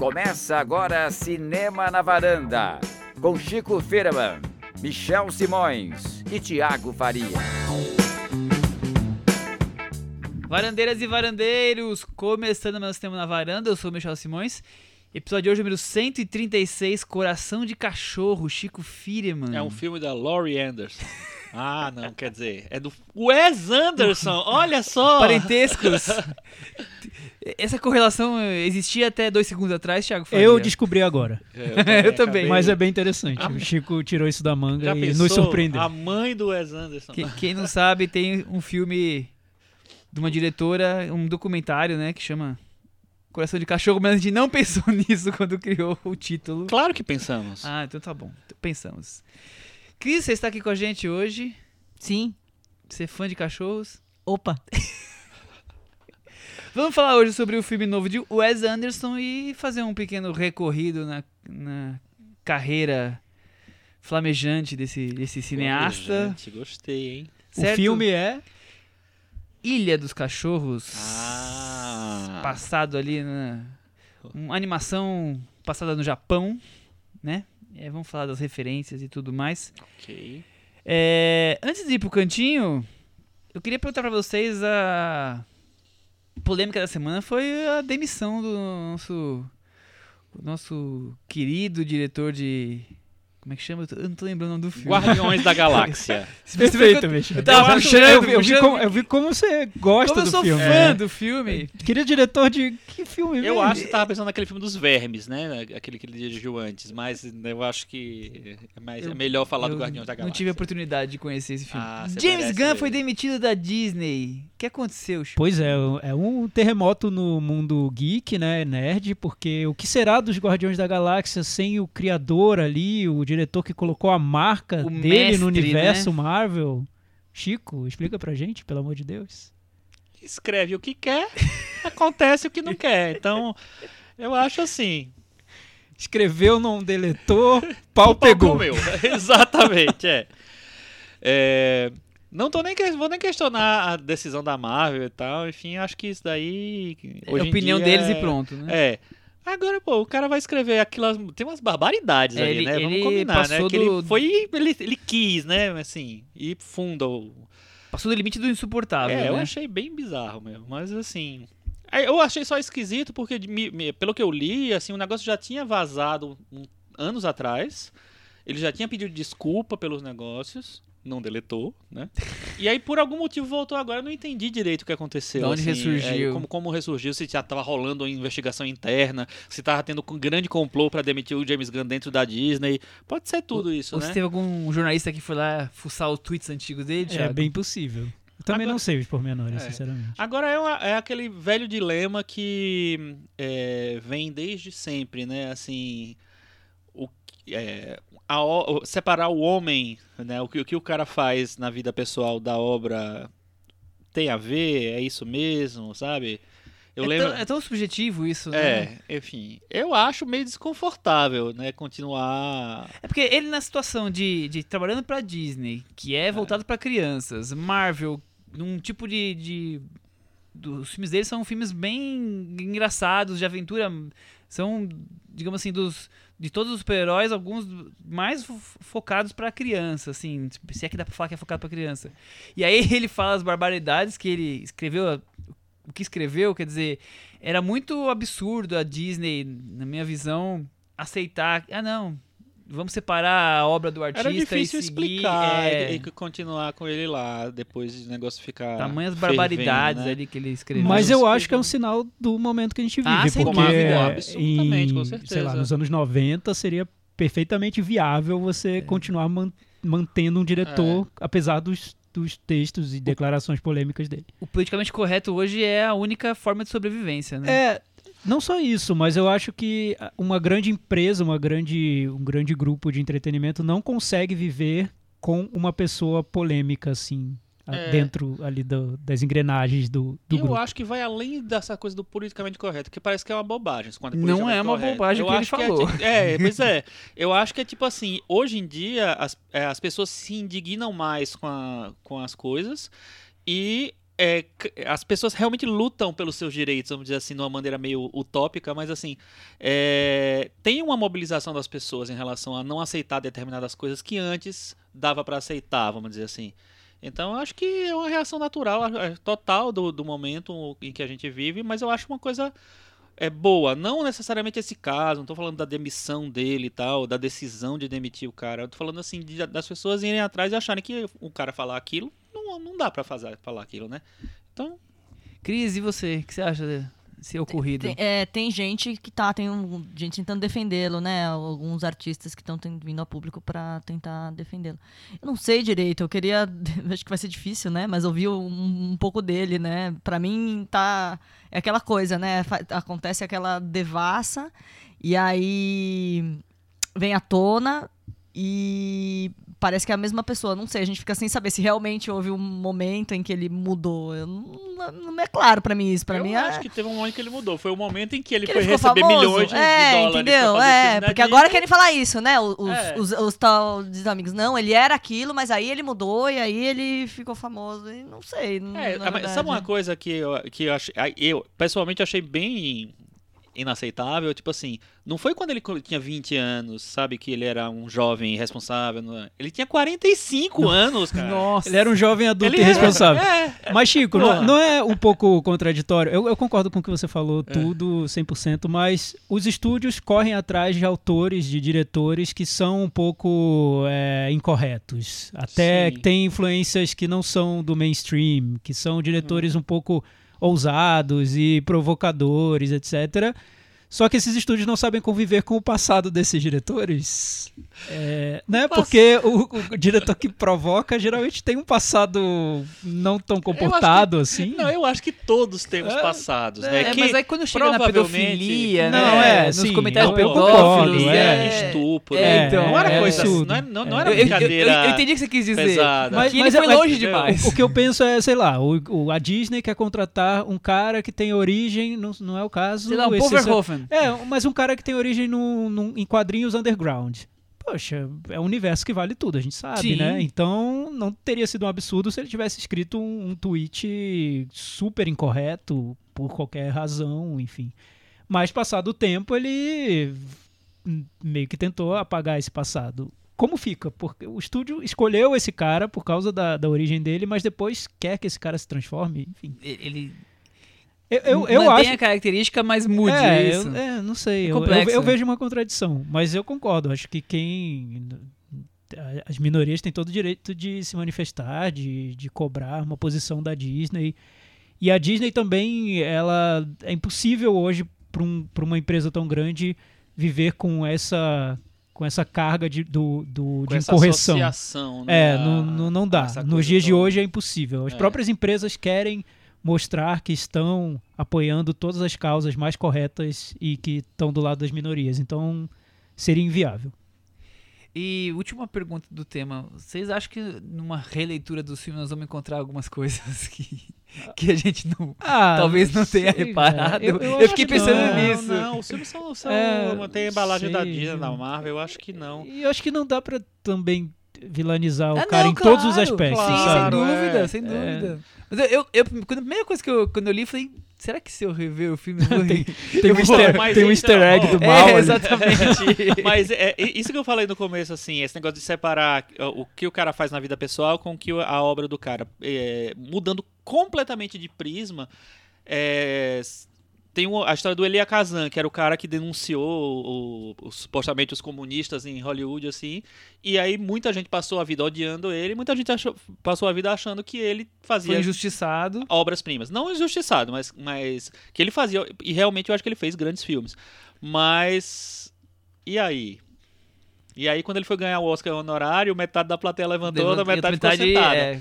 Começa agora Cinema na Varanda, com Chico Firman, Michel Simões e Tiago Faria. Varandeiras e varandeiros, começando meu Cinema na Varanda, eu sou o Michel Simões. Episódio de hoje, número 136, Coração de Cachorro, Chico Firman. É um filme da Laurie Anderson. Ah, não, quer dizer, é do Wes Anderson, olha só! Parentescos. Essa correlação existia até dois segundos atrás, Thiago Faria? Eu descobri agora. É, Eu também. Mas é bem interessante. O Chico tirou isso da manga Já e pensou? nos surpreendeu. A mãe do Wes Anderson. Que- Quem não sabe, tem um filme de uma diretora, um documentário, né, que chama Coração de Cachorro, mas a gente não pensou nisso quando criou o título. Claro que pensamos. Ah, então tá bom. Pensamos. Cris, você está aqui com a gente hoje. Sim. Você é fã de cachorros? Opa. Vamos falar hoje sobre o filme novo de Wes Anderson e fazer um pequeno recorrido na, na carreira flamejante desse, desse cineasta. Gente, gostei, hein? O certo? filme é. Ilha dos Cachorros. Ah. Passado ali na. Uma animação passada no Japão, né? É, vamos falar das referências e tudo mais. Ok. É, antes de ir pro cantinho, eu queria perguntar pra vocês a polêmica da semana foi a demissão do nosso nosso querido diretor de como é que chama? Eu eu não tô lembrando o nome do filme. Guardiões da Galáxia. Perfeito, que eu- eu tava Eu eu, vi- eu como, eu vi como você gosta Como eu do sou filme. fã É. do filme. Queria diretor de. Que filme? Eu mesmo? acho que tava pensando naquele filme dos vermes, né? Aquele que ele dirigiu antes, mas eu acho que é, mais, Eu- é melhor falar do Eu Guardiões da Galáxia. Não tive a oportunidade de conhecer esse filme. Ah, James Gunn ver. foi demitido da Disney. O que aconteceu, Chico? Pois é, é um terremoto no mundo geek, né, nerd, porque o que será dos Guardiões da Galáxia sem o criador ali, o diretor que colocou a marca O dele no mestre, universo né? Marvel? Chico, explica pra gente, pelo amor de Deus. Escreve o que quer, acontece o que não quer. Então, eu acho assim. Escreveu, não deletou, pau pau pegou. comeu. Exatamente, é. É, Não tô nem vou nem questionar a decisão da Marvel e tal. Enfim, acho que isso daí. É hoje a em opinião dia deles é- e pronto, né? É. Agora, pô, o cara vai escrever aquilo. Tem umas barbaridades É, ali, ele- né? Vamos combinar, né? Que do- ele foi. Ele, ele quis, né? Assim, e funda o. Passou do limite do insuportável, é, eu né? achei bem bizarro mesmo. Mas assim. aí Eu achei só esquisito porque, pelo que eu li, assim, o negócio já tinha vazado anos atrás. Ele já tinha pedido desculpa pelos negócios. Não deletou, né? E aí, por algum motivo, voltou agora. Eu não entendi direito o que aconteceu. De onde assim, ressurgiu. é, como, como ressurgiu, se já tava rolando uma investigação interna, se tava tendo um grande complô pra demitir o James Gunn dentro da Disney. Pode ser tudo isso, Ou né? se teve algum jornalista que foi lá fuçar os tweets antigos dele, É Thiago? bem possível. Eu também Agora- não sei os pormenores, É. sinceramente. Agora é, uma- é aquele velho dilema que é, vem desde sempre, né? Assim, o, é, a o- separar o homem, né? O que, o que o cara faz na vida pessoal da obra tem a ver, é isso mesmo, sabe? Eu é, lembro. tão, é tão subjetivo isso, né? É, enfim, eu acho meio desconfortável, né? Continuar. É porque ele na situação de, de trabalhando pra Disney, que é voltado pra crianças, Marvel, num tipo de, de dos filmes dele são filmes bem engraçados, de aventura, são, digamos assim, dos de todos os super-heróis, alguns mais fo- focados pra criança, assim, se é que dá pra falar que é focado pra criança. E aí ele fala as barbaridades que ele escreveu, o que escreveu, quer dizer, era muito absurdo a Disney, na minha visão, aceitar, ah não, vamos separar a obra do artista Era difícil e seguir, explicar é, e, continuar com ele lá, depois do negócio ficar. tamanhas fervendo, barbaridades né? ali que ele escreveu. Mas eu acho que é um sinal do momento que a gente vive, Ah, sem porque dúvida. Absolutamente, em, com sei certeza. lá, nos anos 90 seria perfeitamente viável É. você continuar man- mantendo um diretor, apesar dos, dos textos e declarações polêmicas dele. O politicamente correto hoje é a única forma de sobrevivência, né? É, não só isso, mas eu acho que uma grande empresa, uma grande, um grande grupo de entretenimento não consegue viver com uma pessoa polêmica assim. É. dentro ali do- das engrenagens do, do E eu grupo. acho que vai além dessa coisa do politicamente correto, que parece que é uma bobagem. quando Não politicamente é uma correto. bobagem Eu o que ele acho falou. é, é, pois é. Eu acho que é tipo assim, hoje em dia as, é, as pessoas se indignam mais com, a- com as coisas e é, as pessoas realmente lutam pelos seus direitos, vamos dizer assim, de uma maneira meio utópica, mas assim, é, tem uma mobilização das pessoas em relação a não aceitar determinadas coisas que antes dava para aceitar, vamos dizer assim. Então, eu acho que é uma reação natural, total do, do momento em que a gente vive, mas eu acho uma coisa é boa. Não necessariamente esse caso, não tô falando da demissão dele e tal, da decisão de demitir o cara. Eu tô falando assim, de- das pessoas irem atrás e acharem que o cara falar aquilo, não, não dá pra fazer, falar aquilo, né? Então, Cris, e você? O que você acha desse ocorrido? Tem, é, tem gente que tá, tem um- gente tentando defendê-lo, né? Alguns artistas que estão vindo a público pra tentar defendê-lo. Eu não sei direito, eu queria. Acho que vai ser difícil, né? Mas ouvir um, um pouco dele, né? Pra mim, tá. É aquela coisa, né? Fa- Acontece aquela devassa, e aí vem à tona e parece que é a mesma pessoa. Não sei, a gente fica sem saber se realmente houve um momento em que ele mudou. Eu não, não é claro pra mim isso. Eu mim acho é. que teve um momento que ele mudou. Foi o momento em que ele que foi ele receber famoso. milhões de, de é, dólares entendeu? É, na porque agora querem falar isso, né? Os, os, É. os, os tal dos amigos. Não, ele era aquilo, mas aí ele mudou e aí ele ficou famoso. E não sei. É, verdade. sabe uma coisa que eu, que eu, achei, eu pessoalmente achei bem inaceitável? Tipo assim, não foi quando ele tinha 20 anos, sabe, que ele era um jovem irresponsável. não é? Ele tinha 45 anos, cara. Nossa. Ele era um jovem adulto Ele irresponsável. É, Mas, Chico, não, Porra. não é um pouco contraditório? Eu, eu concordo com o que você falou, tudo 100%, mas os estúdios correm atrás de autores, de diretores que são um pouco é, incorretos. Até Sim. tem influências que não são do mainstream, que são diretores um pouco ousados e provocadores, etc. Só que esses estúdios não sabem conviver com o passado desses diretores. É, né? Porque o, o diretor que provoca geralmente tem um passado não tão comportado assim. Não, eu acho que todos temos É, passados, É, né? que mas aí quando chega na pedofilia, Não, né? é, nos sim, comentários pedófilos, concordo, é, é. estupro, É, né? então, não era é, coisa assim, não, era- não, não É. era Eu- eu- brincadeira Eu, eu entendi o que você quis dizer. pesada. Mas, que ele Mas- foi mas- longe demais. O, o que eu penso é, sei lá, o, o- a Disney quer contratar um cara que tem origem, não, não é o caso. Sei lá, um esse- É, mas um cara que tem origem num- num- em quadrinhos underground. Poxa, é um universo que vale tudo, a gente sabe, Sim. né? Então não teria sido um absurdo se ele tivesse escrito um, um tweet super incorreto, por qualquer razão, enfim. Mas passado o tempo, ele meio que tentou apagar esse passado. Como fica? Porque o estúdio escolheu esse cara por causa da, da origem dele, mas depois quer que esse cara se transforme, enfim. Ele Eu, eu, eu mantém acho a característica, mas mude é, isso. eu- é, não sei. É eu- eu, complexo, eu né? vejo uma contradição, mas eu concordo. Acho que quem. As minorias têm todo o direito de se manifestar, de, de cobrar uma posição da Disney. E a Disney também, ela é impossível hoje para um, pra uma empresa tão grande viver com essa com essa carga de, do, do, com de essa incorreção. associação, né, É, não, não, não dá. Nos dias de toda. hoje é impossível. As É. próprias empresas querem mostrar que estão apoiando todas as causas mais corretas e que estão do lado das minorias. Então, seria inviável. E última pergunta do tema. Vocês acham que numa releitura dos filmes nós vamos encontrar algumas coisas que, que a gente não. Ah, Talvez não tenha sei, reparado. velho. Eu acho fiquei que pensando não. nisso. Não, os filmes são, são É, tem a embalagem da sei, Disney, da. Marvel, eu acho que não. E eu acho que não dá pra também vilanizar o Ah, cara não, em todos os claro, aspectos, Sim, sabe? sem dúvida, É, sem é. dúvida. Mas eu, eu, eu- quando a primeira coisa que eu, quando eu li, eu falei, será que se eu rever o filme eu rir? Tem um Pô, easter, tem um easter é egg do mal. É, exatamente. Mas é, é isso que eu falei no começo, assim, esse negócio de separar o que o cara faz na vida pessoal com o que a obra do cara. É, mudando completamente de prisma. é, tem a história do Elia Kazan, que era o cara que denunciou o- o- supostamente os comunistas em Hollywood, assim. E aí muita gente passou a vida odiando ele, muita gente achou- passou a vida achando que ele fazia Foi injustiçado. obras-primas. Não injustiçado, mas, mas que ele fazia. E realmente eu acho que ele fez grandes filmes. Mas. E aí? E aí, quando ele foi ganhar o Oscar honorário, metade da plateia levantou, a Levanta- metade, outra ficou sentada. é,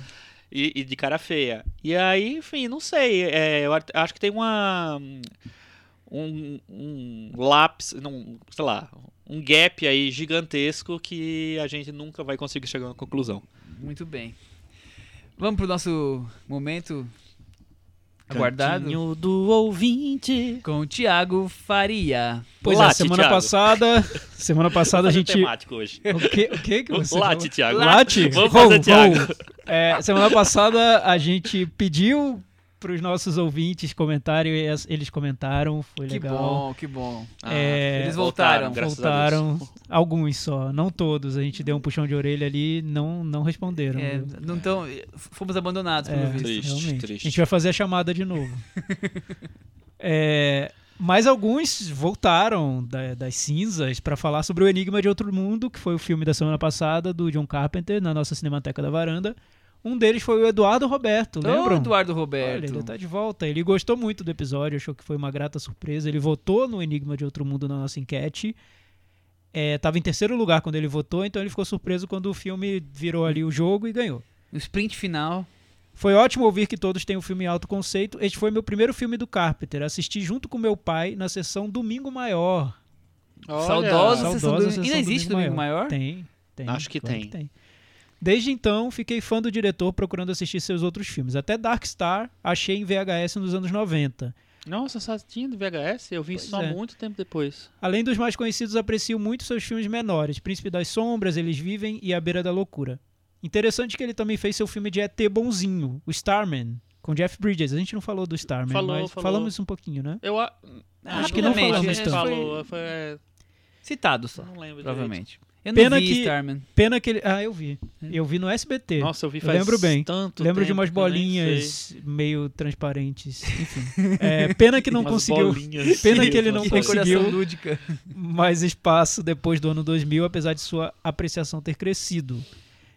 E, e de cara feia. E aí, enfim, não sei. é, eu acho que tem uma. Um, um lápis, não, sei lá, um gap aí gigantesco que a gente nunca vai conseguir chegar a uma conclusão. muito bem. Vamos pro nosso momento aguardado Cantinho do ouvinte. com o Thiago Faria. Pois Late, é, semana Thiago. passada, semana passada a gente temático hoje. O que, o que que você Late, falou? Thiago. Late? Vamos Vou, fazer, Thiago. vou. É, semana passada a gente pediu pros nossos ouvintes comentarem, eles comentaram, foi Que legal. bom, que bom. Ah, É, Eles voltaram. graças a Deus. Voltaram, alguns só, não todos. A gente deu um puxão de orelha ali, não, não responderam. É, não tão, fomos abandonados, pelo É. visto. Triste, Realmente. triste. A gente vai fazer a chamada de novo. É, mas alguns voltaram da- das cinzas para falar sobre o Enigma de Outro Mundo, que foi o filme da semana passada do John Carpenter na nossa Cinemateca da Varanda. Um deles foi o Eduardo Roberto, Ô, lembram? Eduardo Olha, Roberto. ele tá de volta. Ele gostou muito do episódio, achou que foi uma grata surpresa. Ele votou no Enigma de Outro Mundo na nossa enquete. É, tava em terceiro lugar quando ele votou, então ele ficou surpreso quando o filme virou ali o jogo e ganhou. No sprint final. Foi ótimo ouvir que todos têm um filme alto conceito. Este foi meu primeiro filme do Carpenter. Assisti junto com meu pai na sessão Domingo Maior. Olha, Saudosa Saudosa sessão do... sessão Ainda existe Domingo Domingo Maior? Tem, tem. Acho que claro tem. Desde então, fiquei fã do diretor procurando assistir seus outros filmes. Até Dark Star achei em VHS nos anos 90. Nossa, só tinha de VHS? Eu vi Pois só é. muito tempo depois. Além dos mais conhecidos, aprecio muito seus filmes menores. Príncipe das Sombras, Eles Vivem e A Beira da Loucura. Interessante que ele também fez seu filme de ET bonzinho, o Starman, com Jeff Bridges. A gente não falou do Starman, Falou, mas falou. falamos um pouquinho, né? Eu a... Ah, Acho que não falamos é, tanto. foi Falou, foi... é, Citado só, Não lembro direito. Eu Pena não vi que- Starman. Pena que ele. Ah, eu vi. Eu vi no SBT. Nossa, eu vi Eu faz lembro bem. tanto Lembro de tempo umas eu nem sei. bolinhas meio transparentes. Enfim. É, pena que não Umas conseguiu bolinhas. Pena que ele não Que conseguiu. lúdica. mais espaço depois do ano 2000, apesar de sua apreciação ter crescido.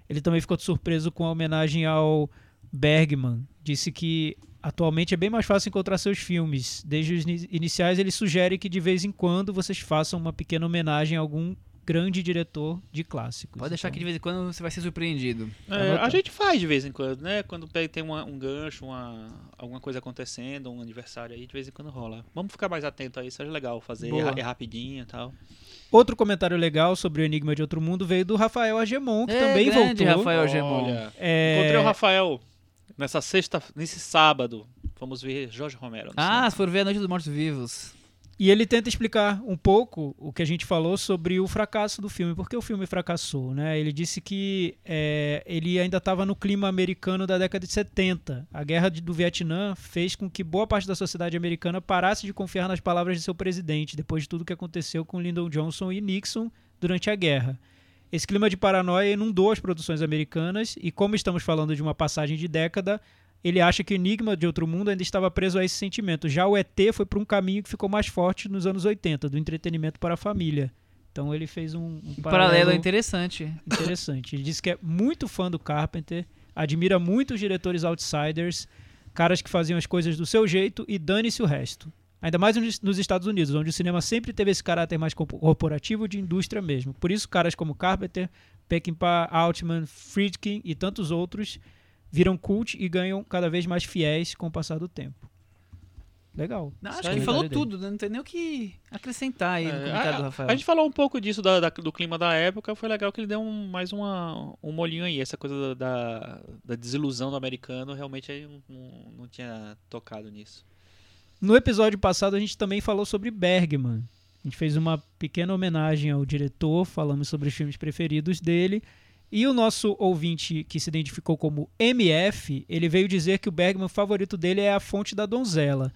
Ele também ficou surpreso com a homenagem ao Bergman. Disse que atualmente é bem mais fácil encontrar seus filmes. Desde os ini- iniciais, ele sugere que de vez em quando vocês façam uma pequena homenagem a algum grande diretor de clássicos. Pode deixar que de Então, vez em quando você vai ser surpreendido. É, a gente faz de vez em quando, né? Quando tem uma- um gancho, uma, alguma coisa acontecendo, um aniversário aí, de vez em quando rola. Vamos ficar mais atento a isso, é legal fazer, Boa. é rapidinho e tal. Outro comentário legal sobre o Enigma de Outro Mundo veio do Rafael Agemon, que É, também grande voltou. Rafael Gemon. Olha, É, encontrei o Rafael nessa sexta, nesse sábado. Vamos ver Jorge Romero. Ah, cinema. se for ver a Noite dos Mortos Vivos. E ele tenta explicar um pouco o que a gente falou sobre o fracasso do filme, porque o filme fracassou, né? Ele disse que é, ele ainda estava no clima americano da década de 70. A guerra do Vietnã fez com que boa parte da sociedade americana parasse de confiar nas palavras de seu presidente, depois de tudo que aconteceu com Lyndon Johnson e Nixon durante a guerra. Esse clima de paranoia inundou as produções americanas e, como estamos falando de uma passagem de década, ele acha que o Enigma de Outro Mundo ainda estava preso a esse sentimento. Já o ET foi para um caminho que ficou mais forte nos anos 80, do entretenimento para a família. Então ele fez um, um paralelo paralelo interessante. interessante. Ele disse que é muito fã do Carpenter, admira muito os diretores outsiders, caras que faziam as coisas do seu jeito e dane-se o resto. Ainda mais nos Estados Unidos, onde o cinema sempre teve esse caráter mais corpo- corporativo de indústria mesmo. Por isso, caras como Carpenter, Peckinpah, Altman, Friedkin e tantos outros viram cult e ganham cada vez mais fiéis com o passar do tempo. Legal. Não, acho que aí. ele falou Dele. tudo, né? não tem nem o que acrescentar aí no É, comentário a, do Rafael. a gente falou um pouco disso da- da- do clima da época, foi legal que ele deu um- mais uma, um molhinho aí. Essa coisa da, da, da desilusão do americano, realmente aí não, não, não tinha tocado nisso. No episódio passado a gente também falou sobre Bergman. A gente fez uma pequena homenagem ao diretor, falamos sobre os filmes preferidos dele. E o nosso ouvinte que se identificou como MF, ele veio dizer que o Bergman o favorito dele é A Fonte da Donzela.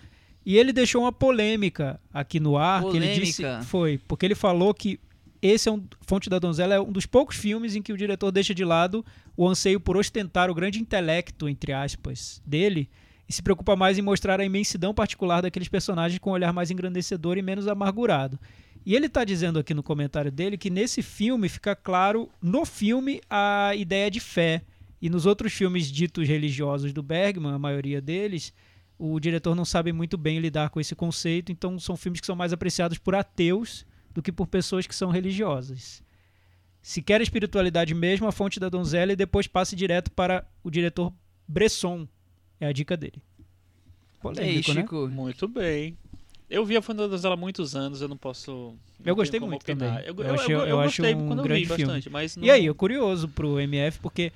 E ele deixou uma polêmica aqui no ar, que ele disse Polêmica? foi, porque ele falou que esse é um Fonte da Donzela é um dos poucos filmes em que o diretor deixa de lado o anseio por ostentar o grande intelecto entre aspas dele e se preocupa mais em mostrar a imensidão particular daqueles personagens com um olhar mais engrandecedor e menos amargurado. E ele está dizendo aqui no comentário dele que nesse filme fica claro, no filme, a ideia de fé. E nos outros filmes ditos religiosos do Bergman, a maioria deles, o diretor não sabe muito bem lidar com esse conceito, então são filmes que são mais apreciados por ateus do que por pessoas que são religiosas. Se quer espiritualidade mesmo, a fonte da donzela e depois passe direto para o diretor Bresson. É a dica dele. Polêmico, né? Chico? Muito bem. Eu vi a Fonda dela há muitos anos, eu não posso. não Eu gostei muito opinar. também. Eu, Eu eu, achei- eu, eu acho gostei um quando eu grande vi filme. bastante, mas não... E aí, eu curioso pro MF, porque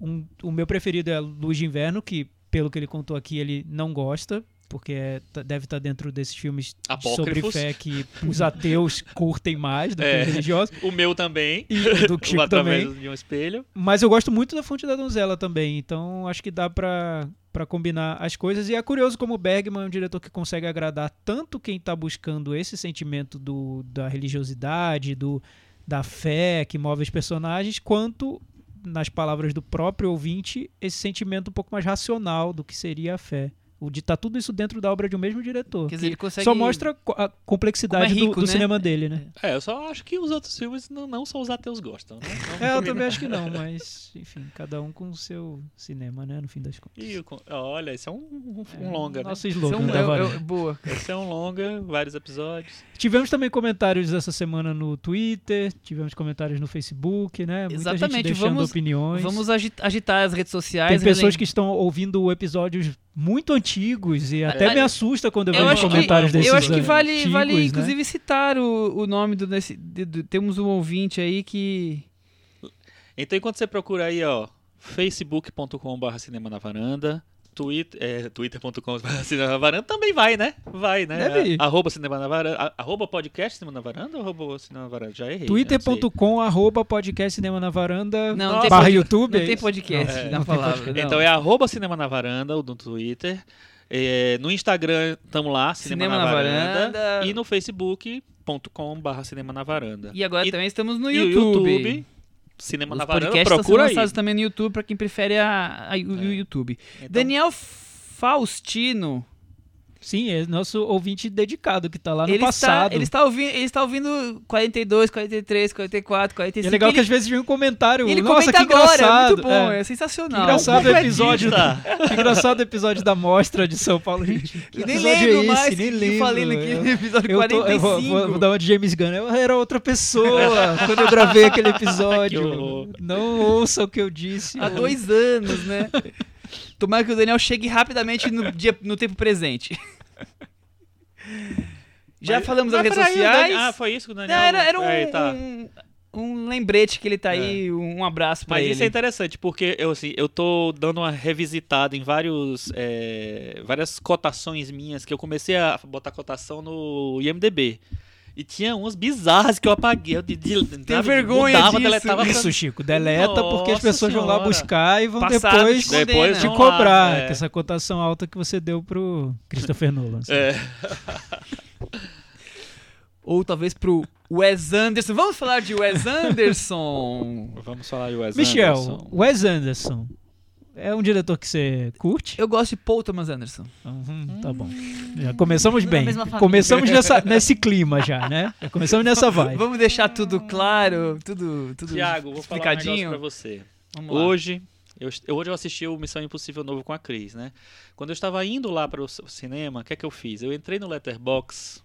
um- o meu preferido é Luz de Inverno, que pelo que ele contou aqui, ele não gosta, porque é- tá- deve estar dentro desses filmes sobre Apócrifos. fé que os ateus curtem mais do que É. os religiosos. O meu também. E do Chico também. de um espelho. Mas eu gosto muito da Fonte da Donzela também, então acho que dá pra para combinar as coisas. E é curioso como Bergman é um diretor que consegue agradar tanto quem está buscando esse sentimento do, da religiosidade, do, da fé que move os personagens, quanto, nas palavras do próprio ouvinte, esse sentimento um pouco mais racional do que seria a fé. O de tá tudo isso dentro da obra de um mesmo diretor. Quer dizer, que ele consegue- Só mostra a complexidade é rico, do, do né? cinema dele, né? É, eu só acho que os outros filmes não, não só os ateus gostam, né? Vamos É, eu também acho que não, mas, enfim, cada um com o seu cinema, né, no fim das contas. E olha, esse é um, um, um É, longa, né? Nosso Isso é slogan um- da é- é- varanda. boa. Esse é um longa, vários episódios. Tivemos também comentários essa semana no Twitter, tivemos comentários no Facebook, né? Muita gente Exatamente, deixando vamos- opiniões. Vamos agi- agitar as redes sociais. Tem pessoas relem- que estão ouvindo episódios muito antigos e até É, me assusta quando eu Eu vejo acho, que, comentários desses eu acho que vale, antigos, vale né? inclusive, citar o, o nome do, desse, de- do- Temos um ouvinte aí que. Então, enquanto você procura aí, ó, facebook.com.br cinema na varanda, Twitter, é, twitter.com.br cinema na varanda, também vai, né? Vai, né? Deve ir. Arroba cinema na varanda, arroba podcast cinema na varanda ou arroba cinema na varanda? Já errei. twitter.com arroba podcast cinema na varanda Não, não tem, barra YouTube. não é tem podcast É, na não palavra. podcast. não. Então é arroba cinema na varanda, o do Twitter. É, no Instagram, tamo lá, Cinema, Cinema na, na varanda, Varanda. E no facebook.com.br Cinema na Varanda. E agora E- também estamos no E YouTube. o YouTube, Cinema Os na Varanda, podcasts estão sendo procura aí. também no YouTube pra quem prefere a, a- o o É. YouTube. Então, Daniel Faustino. Sim, é nosso ouvinte dedicado que tá lá no ele, está, passado. ele, está ouvindo, ele está ouvindo 42, 43, 44, E 45. é legal que ele, às vezes vem um comentário. ele Nossa, comenta que agora, é engraçado. muito bom, é, É. sensacional. Que engraçado o episódio. Que engraçado o episódio da mostra de São Paulo. Gente, que E nem lembro é esse? mais nem que lembro. eu falei naquele Eu- episódio eu, tô- 45. eu vou, vou- vou dar uma de James Gunn. Eu era outra pessoa quando eu gravei aquele Que episódio. Não ouça o que eu disse. Há dois anos, né? Tomara que o Daniel chegue rapidamente no, dia, no tempo presente. Já Mas- falamos das Mas redes sociais. Ah, foi isso que o Não, Daniel... era, era um, Aí, tá. um, um lembrete que ele tá aí, um abraço pra Mas ele. isso é interessante, porque eu, assim, eu tô dando uma revisitada em vários, é, várias cotações minhas, que eu comecei a botar cotação no IMDB. E tinha umas bizarras que eu apaguei. Eu de, de, Tenho vergonha mudava, disso. deletava Isso, Chico, deleta porque as Nossa pessoas vão lá Senhora. buscar e vão Passado depois te Depois te lá, cobrar é. que essa cotação alta que você deu pro Christopher Nolan. assim. É, Ou talvez pro Wes Anderson. Vamos falar de Wes Anderson. vamos falar de Wes Michel, Anderson. Wes Anderson é um diretor que você curte? Eu gosto de Paul Thomas Anderson. Uhum, tá bom. Já começamos bem. Começamos nessa, nesse clima já, né? Já começamos nessa vibe. Vamos deixar tudo claro, tudo, tudo Tiago, vou falar um negócio explicadinho. pra você. Vamos lá. Hoje, eu, hoje eu assisti o Missão Impossível novo com a Cris, né? Quando eu estava indo lá para o cinema, o que é que eu fiz? Eu entrei no Letterboxd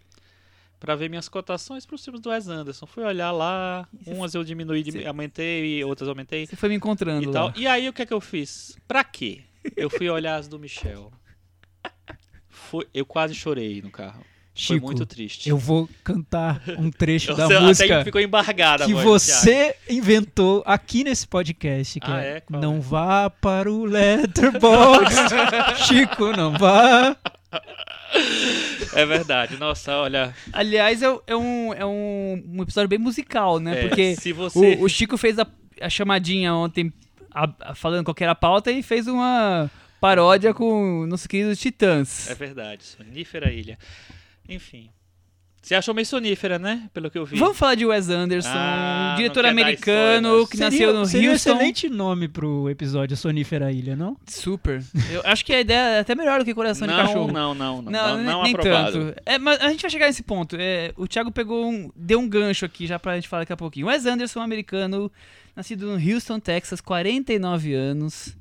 para ver minhas cotações para os filmes do Wes Anderson. Fui olhar lá, você umas eu diminuí, você- aumentei, outras aumentei Você foi me encontrando e lá. tal. E aí o que é que eu fiz? Pra quê? Eu fui olhar as do Michel. Foi, eu quase chorei no carro. Foi Chico, muito triste. eu vou cantar um trecho da Você música ficou embargada que você inventou aqui nesse podcast, Ah, é, é? Não é? vá para o Letterboxd, Chico, não vá. É verdade. Nossa, olha. Aliás, é, é um, é um, um episódio bem musical, né? é, Porque se você o, o Chico fez a, a chamadinha ontem, a- a- falando qual que era a pauta, e fez uma paródia com nossos queridos Titãs. É verdade, sonífera ilha. Enfim. Você achou meio sonífera, né? Pelo que eu vi. Vamos falar de Wes Anderson, Ah, um diretor americano que seria, nasceu no seria um Houston. excelente nome pro episódio Sonífera Ilha, não? Super. Eu acho que a ideia é até melhor do que Coração de não, Cachorro. não, não, não, Não, não, nem, não nem aprovado. tanto. É, mas a gente vai chegar nesse ponto. É, o Thiago pegou um, deu um gancho aqui já pra gente falar daqui a pouquinho. Wes Anderson, americano, nascido no Houston, Texas, 49 anos.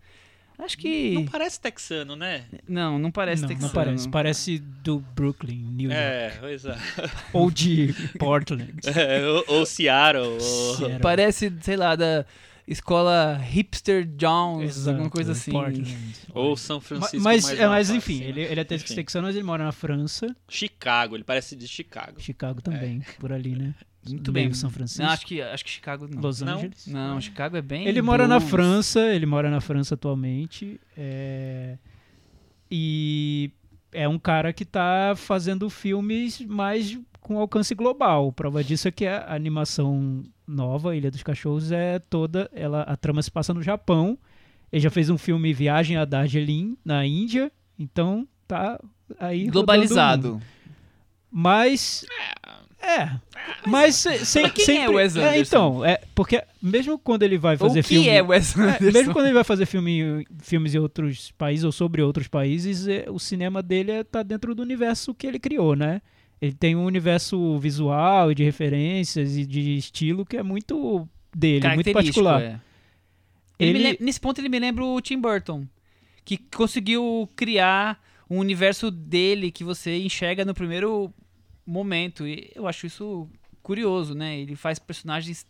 Acho que. Não parece texano, né? Não, não parece não, texano. não parece. Parece do Brooklyn, New York. É, pois é. Ou de Portland. É, ou, ou Seattle, ou... Parece, sei lá, da escola Hipster Jones, Exato, alguma coisa assim. Portland. ou São Francisco. Mas, mais é, mas pra enfim, cima. ele, ele é texano, mas ele mora na França, Chicago, ele parece de Chicago. Chicago também, por ali, né? Muito bem. São Francisco, Não, acho que, acho que Chicago não. Los Não? Angeles. Não, Chicago é bem. Ele mora na. França, ele mora na França atualmente. é, E é um cara que tá fazendo filmes mais com alcance global. Prova disso é que a animação nova, Ilha dos Cachorros, é toda. Ela, a trama se passa no Japão. Ele já fez um filme Viagem a Darjeeling, na Índia. Então, tá aí. Globalizado. Mas. É. Mas se- sem, quem sempre, é Wes Anderson? então, é porque mesmo quando ele vai O fazer que filme. é Wes É, Anderson? mesmo quando ele vai fazer filme, filmes em outros países ou sobre outros países, é, o cinema dele é, tá dentro do universo que ele criou, né? Ele tem um universo visual e de referências e de estilo que é muito dele, muito particular. é. Ele Ele- nesse ponto ele me lembra o Tim Burton, que conseguiu criar um universo dele que você enxerga no primeiro momento. E eu acho isso curioso, né? Ele faz personagens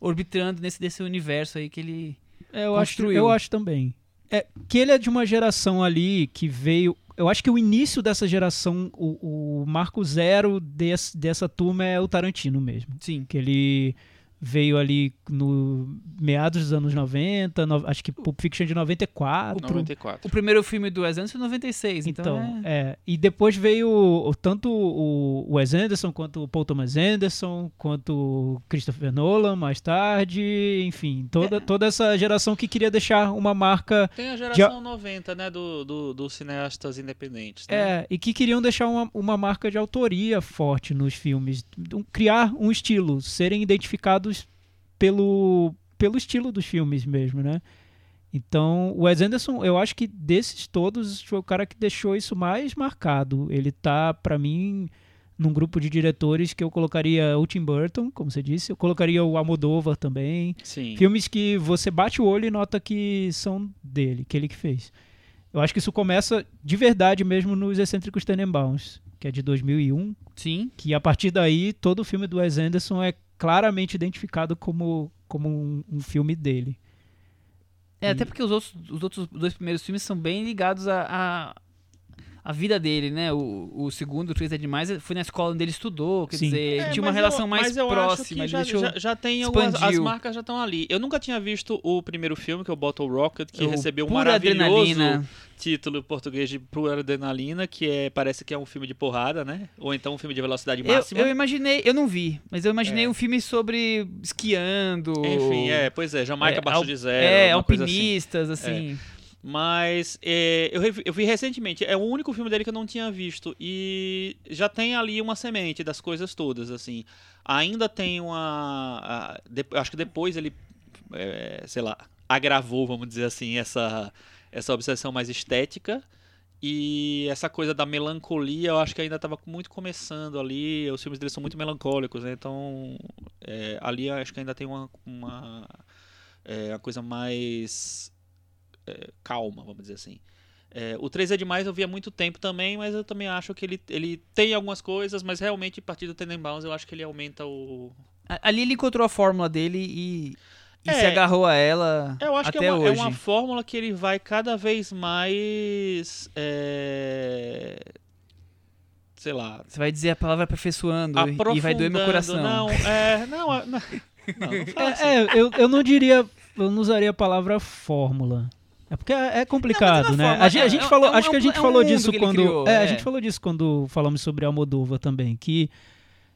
orbitando nesse desse universo aí que ele É, eu, acho, construiu. eu acho também. É, que ele é de uma geração ali que veio. Eu acho que o início dessa geração, o, o marco zero desse, dessa turma é o Tarantino mesmo. sim. que ele veio ali no meados dos anos 90, no- acho que Pulp Fiction de 94. 94. O primeiro filme do Wes Anderson é 96, então, Então, é... é. E depois veio tanto o Wes Anderson, quanto o Paul Thomas Anderson, quanto o Christopher Nolan mais tarde, enfim, toda, toda essa geração que queria deixar uma marca Tem a geração 90, né, do, do, dos cineastas independentes, né? É, e que queriam deixar uma, uma marca de autoria forte nos filmes, um- criar um estilo, serem identificados pelo, pelo estilo dos filmes mesmo, né? Então, o Wes Anderson, eu acho que desses todos foi o cara que deixou isso mais marcado. Ele tá, pra mim, num grupo de diretores que eu colocaria o Tim Burton, como você disse, eu colocaria o Almodóvar também, Sim. Filmes que você bate o olho e nota que são dele, que ele que fez. Eu acho que isso começa de verdade mesmo nos Excêntricos Tenenbaums, que é de 2001, Sim. que a partir daí todo o filme do Wes Anderson é claramente identificado como, como um, um filme dele. É, até porque os outros, os outros dois primeiros filmes são bem ligados à à à vida dele, né? O, o segundo, o é Demais, foi na escola onde ele estudou, quer Sim. dizer, É, tinha uma relação eu- mais mas eu acho próxima. já, deixou- já, já tem algumas, as marcas já estão ali. Eu nunca tinha visto o primeiro filme, que é o Bottle Rocket, que o recebeu um maravilhoso Adrenalina. título em português de Pura Adrenalina, que é, parece que é um filme de porrada, né? Ou então um filme de velocidade Eu, máxima. eu imaginei, eu não vi, mas eu imaginei É. um filme sobre esquiando. Enfim, é, pois é, Jamaica é, abaixo al- de zero. É, assim. alpinistas, assim. Mas é, eu, eu vi recentemente, é o único filme dele que eu não tinha visto. E já tem ali uma semente das coisas todas, assim. Ainda tem uma. a- de- acho que depois ele, é, sei lá, agravou, vamos dizer assim, essa, essa obsessão mais estética. E essa coisa da melancolia, eu acho que ainda estava muito começando ali. Os filmes dele são muito melancólicos, né? Então, é, ali acho que ainda tem uma, uma, é, uma coisa mais é, calma, vamos dizer assim. É, o 3 é demais eu vi há muito tempo também, mas eu também acho que ele, ele tem algumas coisas, mas realmente a partir do Tenenbaums eu acho que ele aumenta o. Ali ele encontrou a fórmula dele e, e É. se agarrou a ela Eu acho até que é uma, é hoje. uma fórmula que ele vai cada vez mais. é, sei lá. Você vai dizer a palavra aperfeiçoando e- vai doer meu coração. Não, é. Não, é- não, não, não fala assim. É, é, eu, eu não diria, eu não usaria a palavra fórmula. É porque é, é complicado, Não, é né? fórmula, A gente, a gente é- falou, é um- acho que a gente é um falou disso quando, criou, é, a gente falou disso quando falamos sobre Almodóvar também, que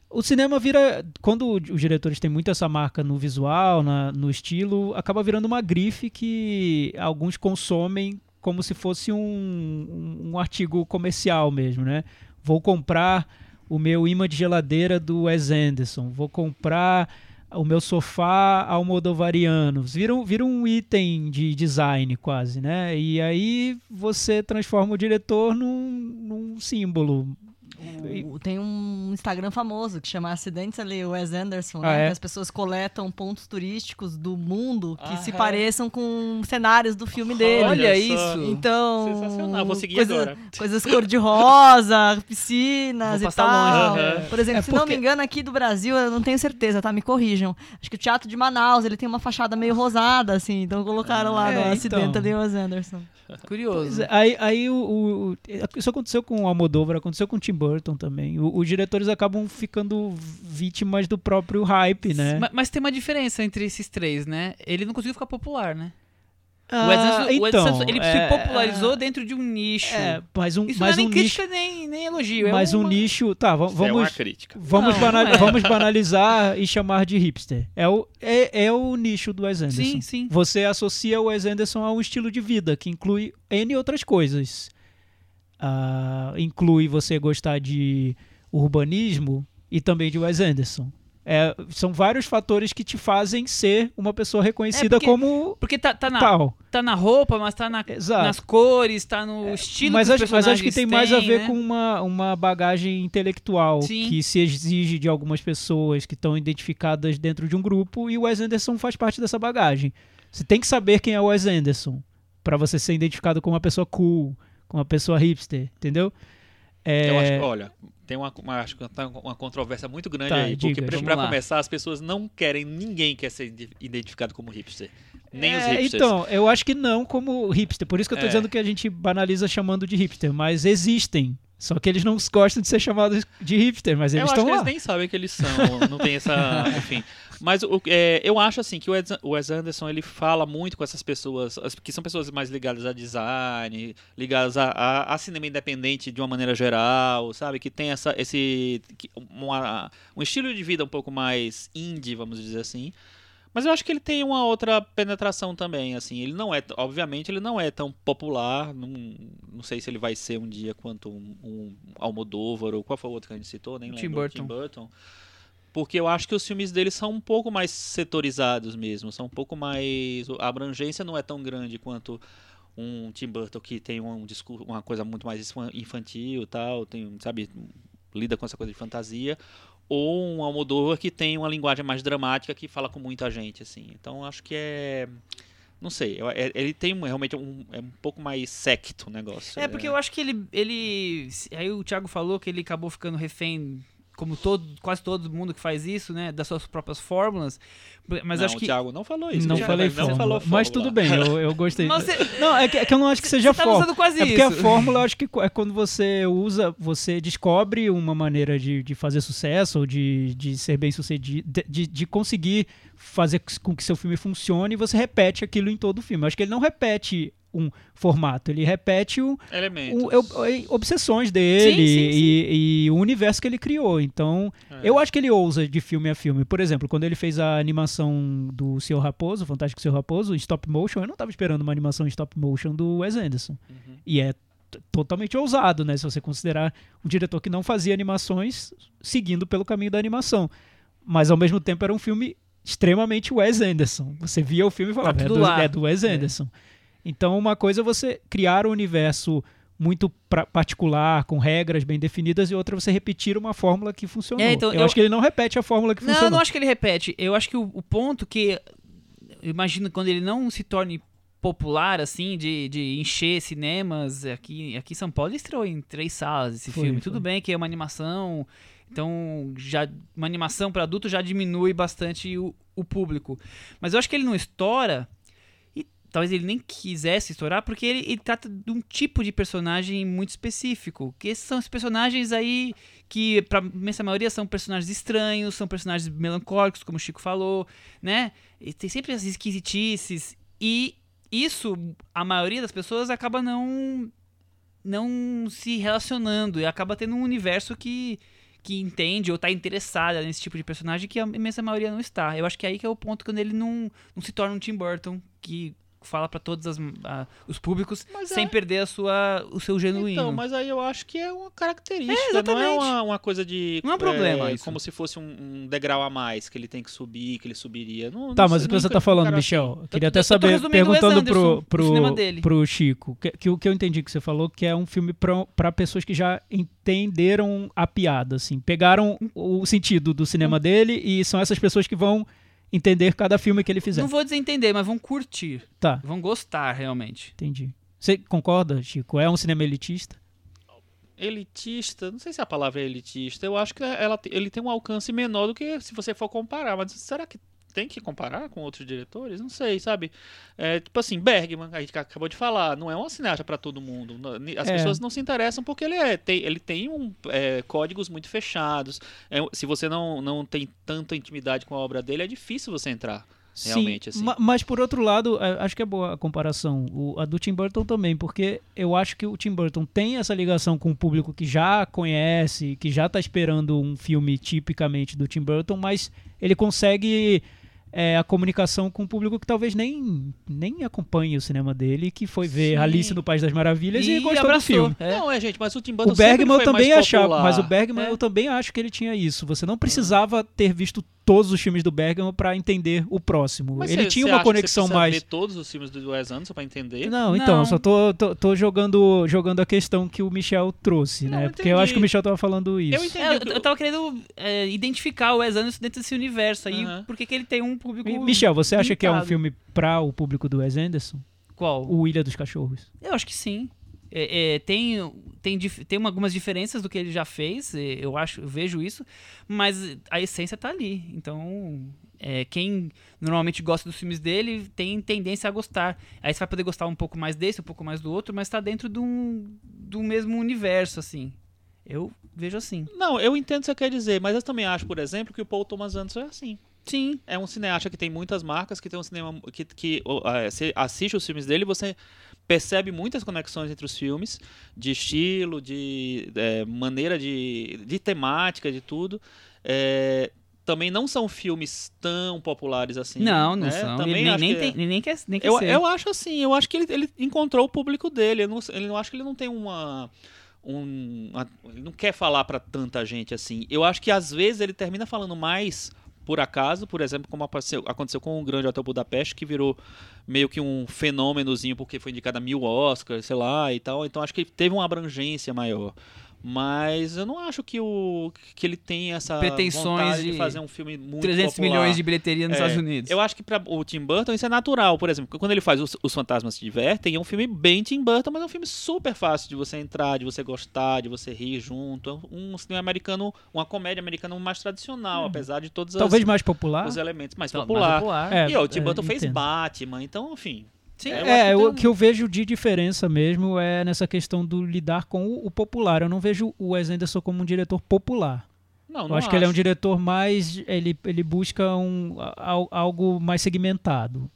o cinema vira, quando os diretores têm muito essa marca no visual, na- no estilo, acaba virando uma grife que alguns consomem como se fosse um, um, um artigo comercial mesmo, né? Vou comprar o meu imã de geladeira do Wes Anderson, vou comprar o meu sofá almodovariano. Vira, vira um item de design quase, né? E aí você transforma o diretor num, num símbolo. O- Tem um Instagram famoso que chama Acidentes ali, o Wes Anderson, Ah, né? é? Que as pessoas coletam pontos turísticos do mundo que Ah, se é. pareçam com cenários do filme dele. Olha Olha isso. Então. Sensacional, vou seguir coisa- agora. Coisas cor-de-rosa, piscinas Vou e tal. longe. Aham. Por exemplo, É se não porque- me engano, aqui do Brasil, eu não tenho certeza, tá? Me corrijam. Acho que o Teatro de Manaus, ele tem uma fachada meio rosada, assim. Então colocaram lá É, no então. acidente ali o Wes Anderson. Curioso. Pois é, aí aí o, o- o- isso aconteceu com o Almodóvar, aconteceu com o Tim Burton também. O- os diretores acabam ficando vítimas do próprio hype, né? Ma- Mas, tem uma diferença entre esses três, né? Ele não conseguiu ficar popular, né? o Anderson, o Wes então, Anderson, ele é, se popularizou dentro de um nicho. É, mas um, Isso mas não é um nem nicho, crítica nem, nem elogio. mas é um uma... nicho, tá, Isso é uma vamos crítica. vamos, Não, banal- não é. vamos banalizar e chamar de hipster. É o é, é o nicho do Wes Anderson. Sim, sim. Você associa o Wes Anderson a um estilo de vida que inclui N outras coisas. Ah, inclui você gostar de urbanismo e também de Wes Anderson. É, são vários fatores que te fazem ser uma pessoa reconhecida É, porque- como Porque tá, tá, na, tal. tá na roupa, mas tá na, nas cores, tá no estilo Mas acho, mas acho que personagens tem mais a ver né? com uma, uma bagagem intelectual Sim. que se exige de algumas pessoas que estão identificadas dentro de um grupo e o Wes Anderson faz parte dessa bagagem. Você tem que saber quem é o Wes Anderson para você ser identificado como uma pessoa cool, uma pessoa hipster, entendeu? É, Eu acho olha, tem uma, uma, acho que tá uma controvérsia muito grande Tá, aí. Porque diga, pra lá. começar, as pessoas não querem, ninguém quer ser ide- identificado como hipster. Nem os é, hipsters. Então, eu acho que não como hipster. Por isso que eu tô É. dizendo que a gente banaliza chamando de hipster, mas existem. Só que eles não gostam de ser chamados de hipster, mas eles eu estão lá. eles nem sabem que eles são, não tem essa. Enfim. Mas o- é, eu acho assim que o Wes, Anderson ele fala muito com essas pessoas, as- que são pessoas mais ligadas a design, ligadas a, a, a cinema independente de uma maneira geral, sabe? Que tem essa, esse uma- um estilo de vida um pouco mais indie, vamos dizer assim. Mas eu acho que ele tem uma outra penetração também, assim. Ele não é, obviamente, ele não é tão popular. Não, não sei se ele vai ser um dia quanto um, um Almodóvar ou qual foi o outro que a gente citou, nem Tim lembro. Burton. Tim Burton. Porque eu acho que os filmes dele são um pouco mais setorizados mesmo, são um pouco mais a abrangência não é tão grande quanto um Tim Burton que tem um discurso, uma coisa muito mais infan- infantil, e tal, tem, sabe, lida com essa coisa de fantasia ou um Almodóvar que tem uma linguagem mais dramática que fala com muita gente, assim. Então acho que é. Não sei, é- ele tem realmente um, é um pouco mais secto o negócio. É, porque eu acho que ele, ele. Aí o Thiago falou que ele acabou ficando refém, como todo, quase todo mundo que faz isso, né? Das suas próprias fórmulas. Mas não, acho que. o Thiago não falou isso. Não falei não fórmula, falou mas fórmula. tudo bem, eu, eu gostei. Mas você- Não, é que, é que eu não acho que seja Você tá fórmula. quase É porque a isso. fórmula, eu acho que é quando você usa, você descobre uma maneira de, de fazer sucesso, ou de, de ser bem sucedido, de- de, de conseguir fazer com que seu filme funcione e você repete aquilo em todo o filme. Eu acho que ele não repete um formato, ele repete o, Elementos. o- o- obsessões dele Sim, sim, sim. E, e o universo que ele criou. Então, É. eu acho que ele ousa de filme a filme. Por exemplo, quando ele fez a animação do Senhor Raposo, Fantástico Senhor Raposo, em stop motion, eu não estava esperando uma animação em stop motion do Wes Anderson. Uhum. E é totalmente ousado, né? Se você considerar um diretor que não fazia animações seguindo pelo caminho da animação. Mas ao mesmo tempo era um filme extremamente Wes Anderson. Você via o filme e falava, Tá é, do, é do Wes É. Então, uma coisa é você criar um universo muito pra- particular, com regras bem definidas, e outra é você repetir uma fórmula que funcionou. É, então, eu, eu- acho que ele não repete a fórmula que Não, eu funcionou. não acho que ele repete. Eu acho que o, o ponto que. Eu imagino quando ele não se torne popular, assim, de, de encher cinemas. Aqui, aqui em São Paulo ele estreou em três salas esse Foi, filme. foi. Tudo bem que é uma animação. Então, já uma animação para adulto já diminui bastante o, o público. Mas eu acho que ele não estoura. Talvez ele nem quisesse estourar, porque ele, ele trata de um tipo de personagem muito específico. Que são os personagens aí que, pra imensa maioria, são personagens estranhos, são personagens melancólicos, como o Chico falou, né? E tem sempre as esquisitices. E isso, a maioria das pessoas acaba não não se relacionando e acaba tendo um universo que que entende ou tá interessada nesse tipo de personagem que a imensa maioria não está. Eu acho que aí que é o ponto quando ele não, não se torna um Tim Burton que fala pra todos as- a- os públicos Mas sem é- perder a sua, o seu genuíno. Então, mas aí eu acho que é uma característica, É, não é uma, uma coisa de. Não é um problema isso. Como se fosse um, um degrau a mais que ele tem que subir, que ele subiria. Não, Tá, não mas sei, o que você tá falando, Michel? assim. Eu queria Eu até eu saber, perguntando pro, pro, pro Chico, que, que o que eu entendi que você falou, que é um filme pra pessoas que já entenderam a piada, assim, pegaram o sentido do cinema dele e são essas pessoas que vão entender cada filme que ele fizer. Não vou desentender, mas vão curtir. Tá, Vão gostar, realmente. entendi. Você concorda, Chico? É um cinema elitista? Elitista, não sei se a palavra é elitista. Eu acho que ela, ele tem um alcance menor do que se você for comparar. Mas será que tem que comparar com outros diretores? Não sei, sabe? É, tipo assim, Bergman, a gente acabou de falar, não é uma cineasta para todo mundo. As É. pessoas não se interessam porque ele é, tem, ele tem um, é, códigos muito fechados. É, se você não, não tem tanta intimidade com a obra dele, é difícil você entrar. Sim, realmente, assim. ma- mas por outro lado, é, acho que é boa a comparação, o- a do Tim Burton também, porque eu acho que o Tim Burton tem essa ligação com o público que já conhece, que já tá esperando um filme tipicamente do Tim Burton, mas ele consegue é, a comunicação com o público que talvez nem, nem acompanhe o cinema dele, que foi ver Sim. Alice no País das Maravilhas e, E gostou abraçou. do filme. É. Não, é, gente, mas o Tim Burton O Bergman sempre eu foi também mais achava, mas o Bergman É. eu também acho que ele tinha isso. Você não precisava ter visto todos os filmes do Bergman pra entender o próximo. Mas ele você- tinha você uma acha que conexão precisa mais ver todos os filmes do Wes Anderson pra entender? Não, então, Não. eu só tô, tô, tô jogando, jogando a questão que o Michel trouxe, Não, né? eu Porque eu acho que o. Michel tava falando isso. Eu entendi. É, eu, que- tava querendo é, identificar o Wes Anderson dentro desse universo aí, porque que ele tem um público. Mi- Michel, você acha que é um filme pra o público do Wes Anderson? Qual? O Ilha dos Cachorros? Eu acho que sim. É, é, tem tem, tem algumas diferenças do que ele já fez, eu acho, eu vejo isso, mas a essência tá ali. Então, é, quem normalmente gosta dos filmes dele tem tendência a gostar. Aí você vai poder gostar um pouco mais desse, um pouco mais do outro, mas tá dentro de um, do mesmo universo, assim. Eu vejo assim. Não, eu entendo o que você quer dizer, mas eu também acho, por exemplo, que o Paul Thomas Anderson é assim. Sim. É um cineasta que tem muitas marcas, que tem um cinema que, que você assiste os filmes dele, você percebe muitas conexões entre os filmes, de estilo, de é, maneira de, de temática, de tudo. É, também não são filmes tão populares assim. não, não né? são. Também nem, nem, que- tem, nem quer, nem quer eu, ser. eu acho assim, eu acho que ele, ele encontrou o público dele. Eu não, ele não acho que ele não tem uma. Um, uma- ele não quer falar pra tanta gente assim. Eu acho que às vezes ele termina falando mais por acaso, por exemplo, como aconteceu, com o Grande Hotel Budapeste, que virou meio que um fenômenozinho porque foi indicado a mil Oscars, sei lá, e tal. Então acho que teve uma abrangência maior. Mas eu não acho que, o, que ele tem essa Pretensões de, de fazer um filme muito 300 popular. milhões de bilheteria nos É, Estados Unidos. Eu acho que para o Tim Burton isso é natural. Por exemplo, quando ele faz Os, Os Fantasmas Se Divertem, é um filme bem Tim Burton, mas é um filme super fácil de você entrar, de você gostar, de você rir junto. É um cinema americano, uma comédia americana mais tradicional, apesar de todos Hum. Talvez as- mais popular? os elementos mais Então, mais popular. popular. É, E ó, o Tim é, Burton fez. Batman, então, enfim. Sim. É, eu É, acho o que eu vejo de diferença mesmo é nessa questão do lidar com o, o popular. Eu não vejo o Wes Anderson como um diretor popular. Não, Eu não acho, que ele é um diretor mais. Ele, ele busca um, al- algo mais segmentado.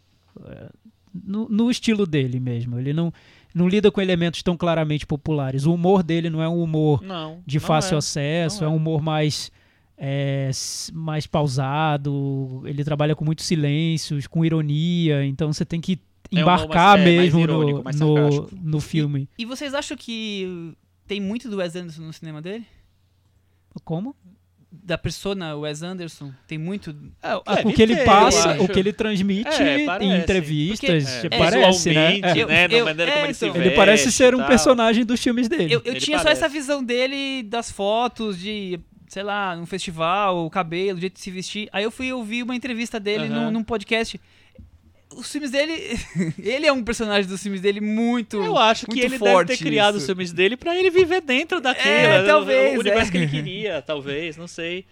É, No, no estilo dele mesmo. Ele não, não lida com elementos tão claramente populares. O humor dele não é um humor Não. de não fácil é. acesso, não é é. um humor mais. é, mais pausado, ele trabalha com muitos silêncios, com ironia, então você tem que É embarcar mais- é, mais mesmo irônico, no, mais no, no filme. E vocês acham que tem muito do Wes Anderson no cinema dele? Como? Da persona Wes Anderson? Tem muito. Deve o que ele ter, passa, o que ele transmite É, em entrevistas, Porque- É, parece, né? É. né? Eu- é, ele então. Ele parece ser um e tal. personagem dos filmes dele. Eu, eu tinha só parece. essa visão dele das fotos, de, sei lá, num festival, o cabelo, o jeito de se vestir. Aí eu fui ouvir uma entrevista dele Aham. num, num podcast. Os filmes dele. ele é um personagem dos filmes dele muito. Eu acho que muito ele forte deve ter criado isso. os filmes dele pra ele viver dentro daquilo. É, o- talvez, O universo é. que ele queria, talvez, não sei.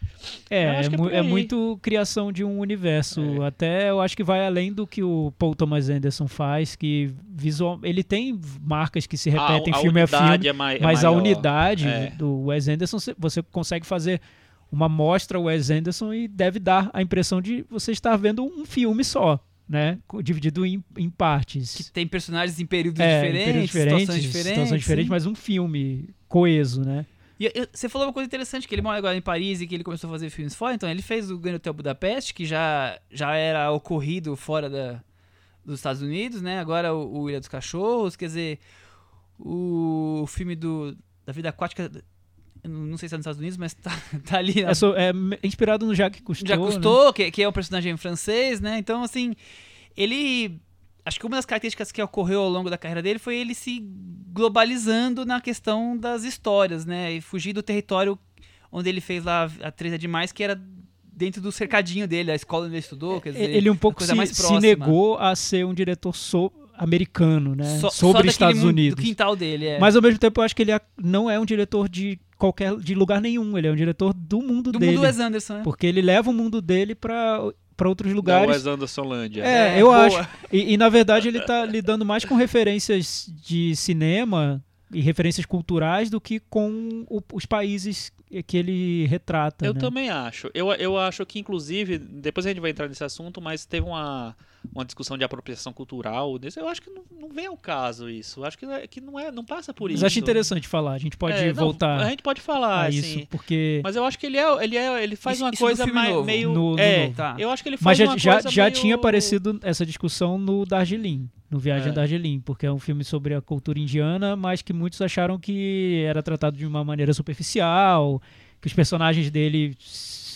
É, é, que é é muito criação de um universo. É. Até eu acho que vai além do que o Paul Thomas Anderson faz, que visual, ele tem marcas que se repetem a, a filme a unidade filme, é mai- é mas a maior. unidade É. do Wes Anderson cê- você consegue fazer uma mostra Wes Anderson e deve dar a impressão de você estar vendo um filme só, né? Dividido em, em partes. Que tem personagens em períodos É, em diferentes, períodos diferentes, situações diferentes. situações diferentes, sim. mas um filme coeso, né? E eu- você falou uma coisa interessante, que ele mora agora em Paris e que ele começou a fazer filmes fora. Então, ele fez o Grande Hotel Budapeste, que já, já era ocorrido fora da, dos Estados Unidos, né? Agora o, o Ilha dos Cachorros, quer dizer, o filme do, da vida aquática, não sei se é nos Estados Unidos, mas tá, tá ali. na- É, so- é inspirado no Jacques Cousteau. já né? custou, que, que é um personagem francês, né? Então, assim, ele. Acho que uma das características que ocorreu ao longo da carreira dele foi ele se globalizando na questão das histórias, né? E fugir do território onde ele fez lá a é Demais, que era dentro do cercadinho dele, a escola onde ele estudou, quer dizer... ele um pouco se, se negou a ser um diretor so- americano, né? Só Sobre Estados Unidos. Do quintal dele, é. Mas ao mesmo tempo eu acho que ele é- não é um diretor de qualquer de lugar nenhum, ele é um diretor do mundo do dele. mundo Wes Anderson, né? Porque ele leva o mundo dele para para outros Da lugares. Wes Anderson Lândia. É, É, eu boa. acho. E, e, na verdade ele tá lidando mais com referências de cinema e referências culturais do que com o- os países que ele retrata. Eu né? também acho. Eu, eu acho que, inclusive, depois a gente vai entrar nesse assunto, mas teve uma, uma discussão de apropriação cultural. desse- Eu acho que não, não vem ao caso isso. Eu acho que, não é- que não, é, não passa por Mas isso. acho interessante falar. A gente pode É, não, voltar A gente pode falar, assim. isso, porque. Mas eu acho que ele é, ele é, ele faz Isso- uma isso no coisa filme mai- novo? meio, No- no é. Tá. eu acho que ele Mas faz já, uma já, coisa já meio- tinha aparecido essa discussão no Darjeeling, no Viagem É. a Darjeeling, porque é um filme sobre a cultura indiana, mas que muitos acharam que era tratado de uma maneira superficial, que os personagens dele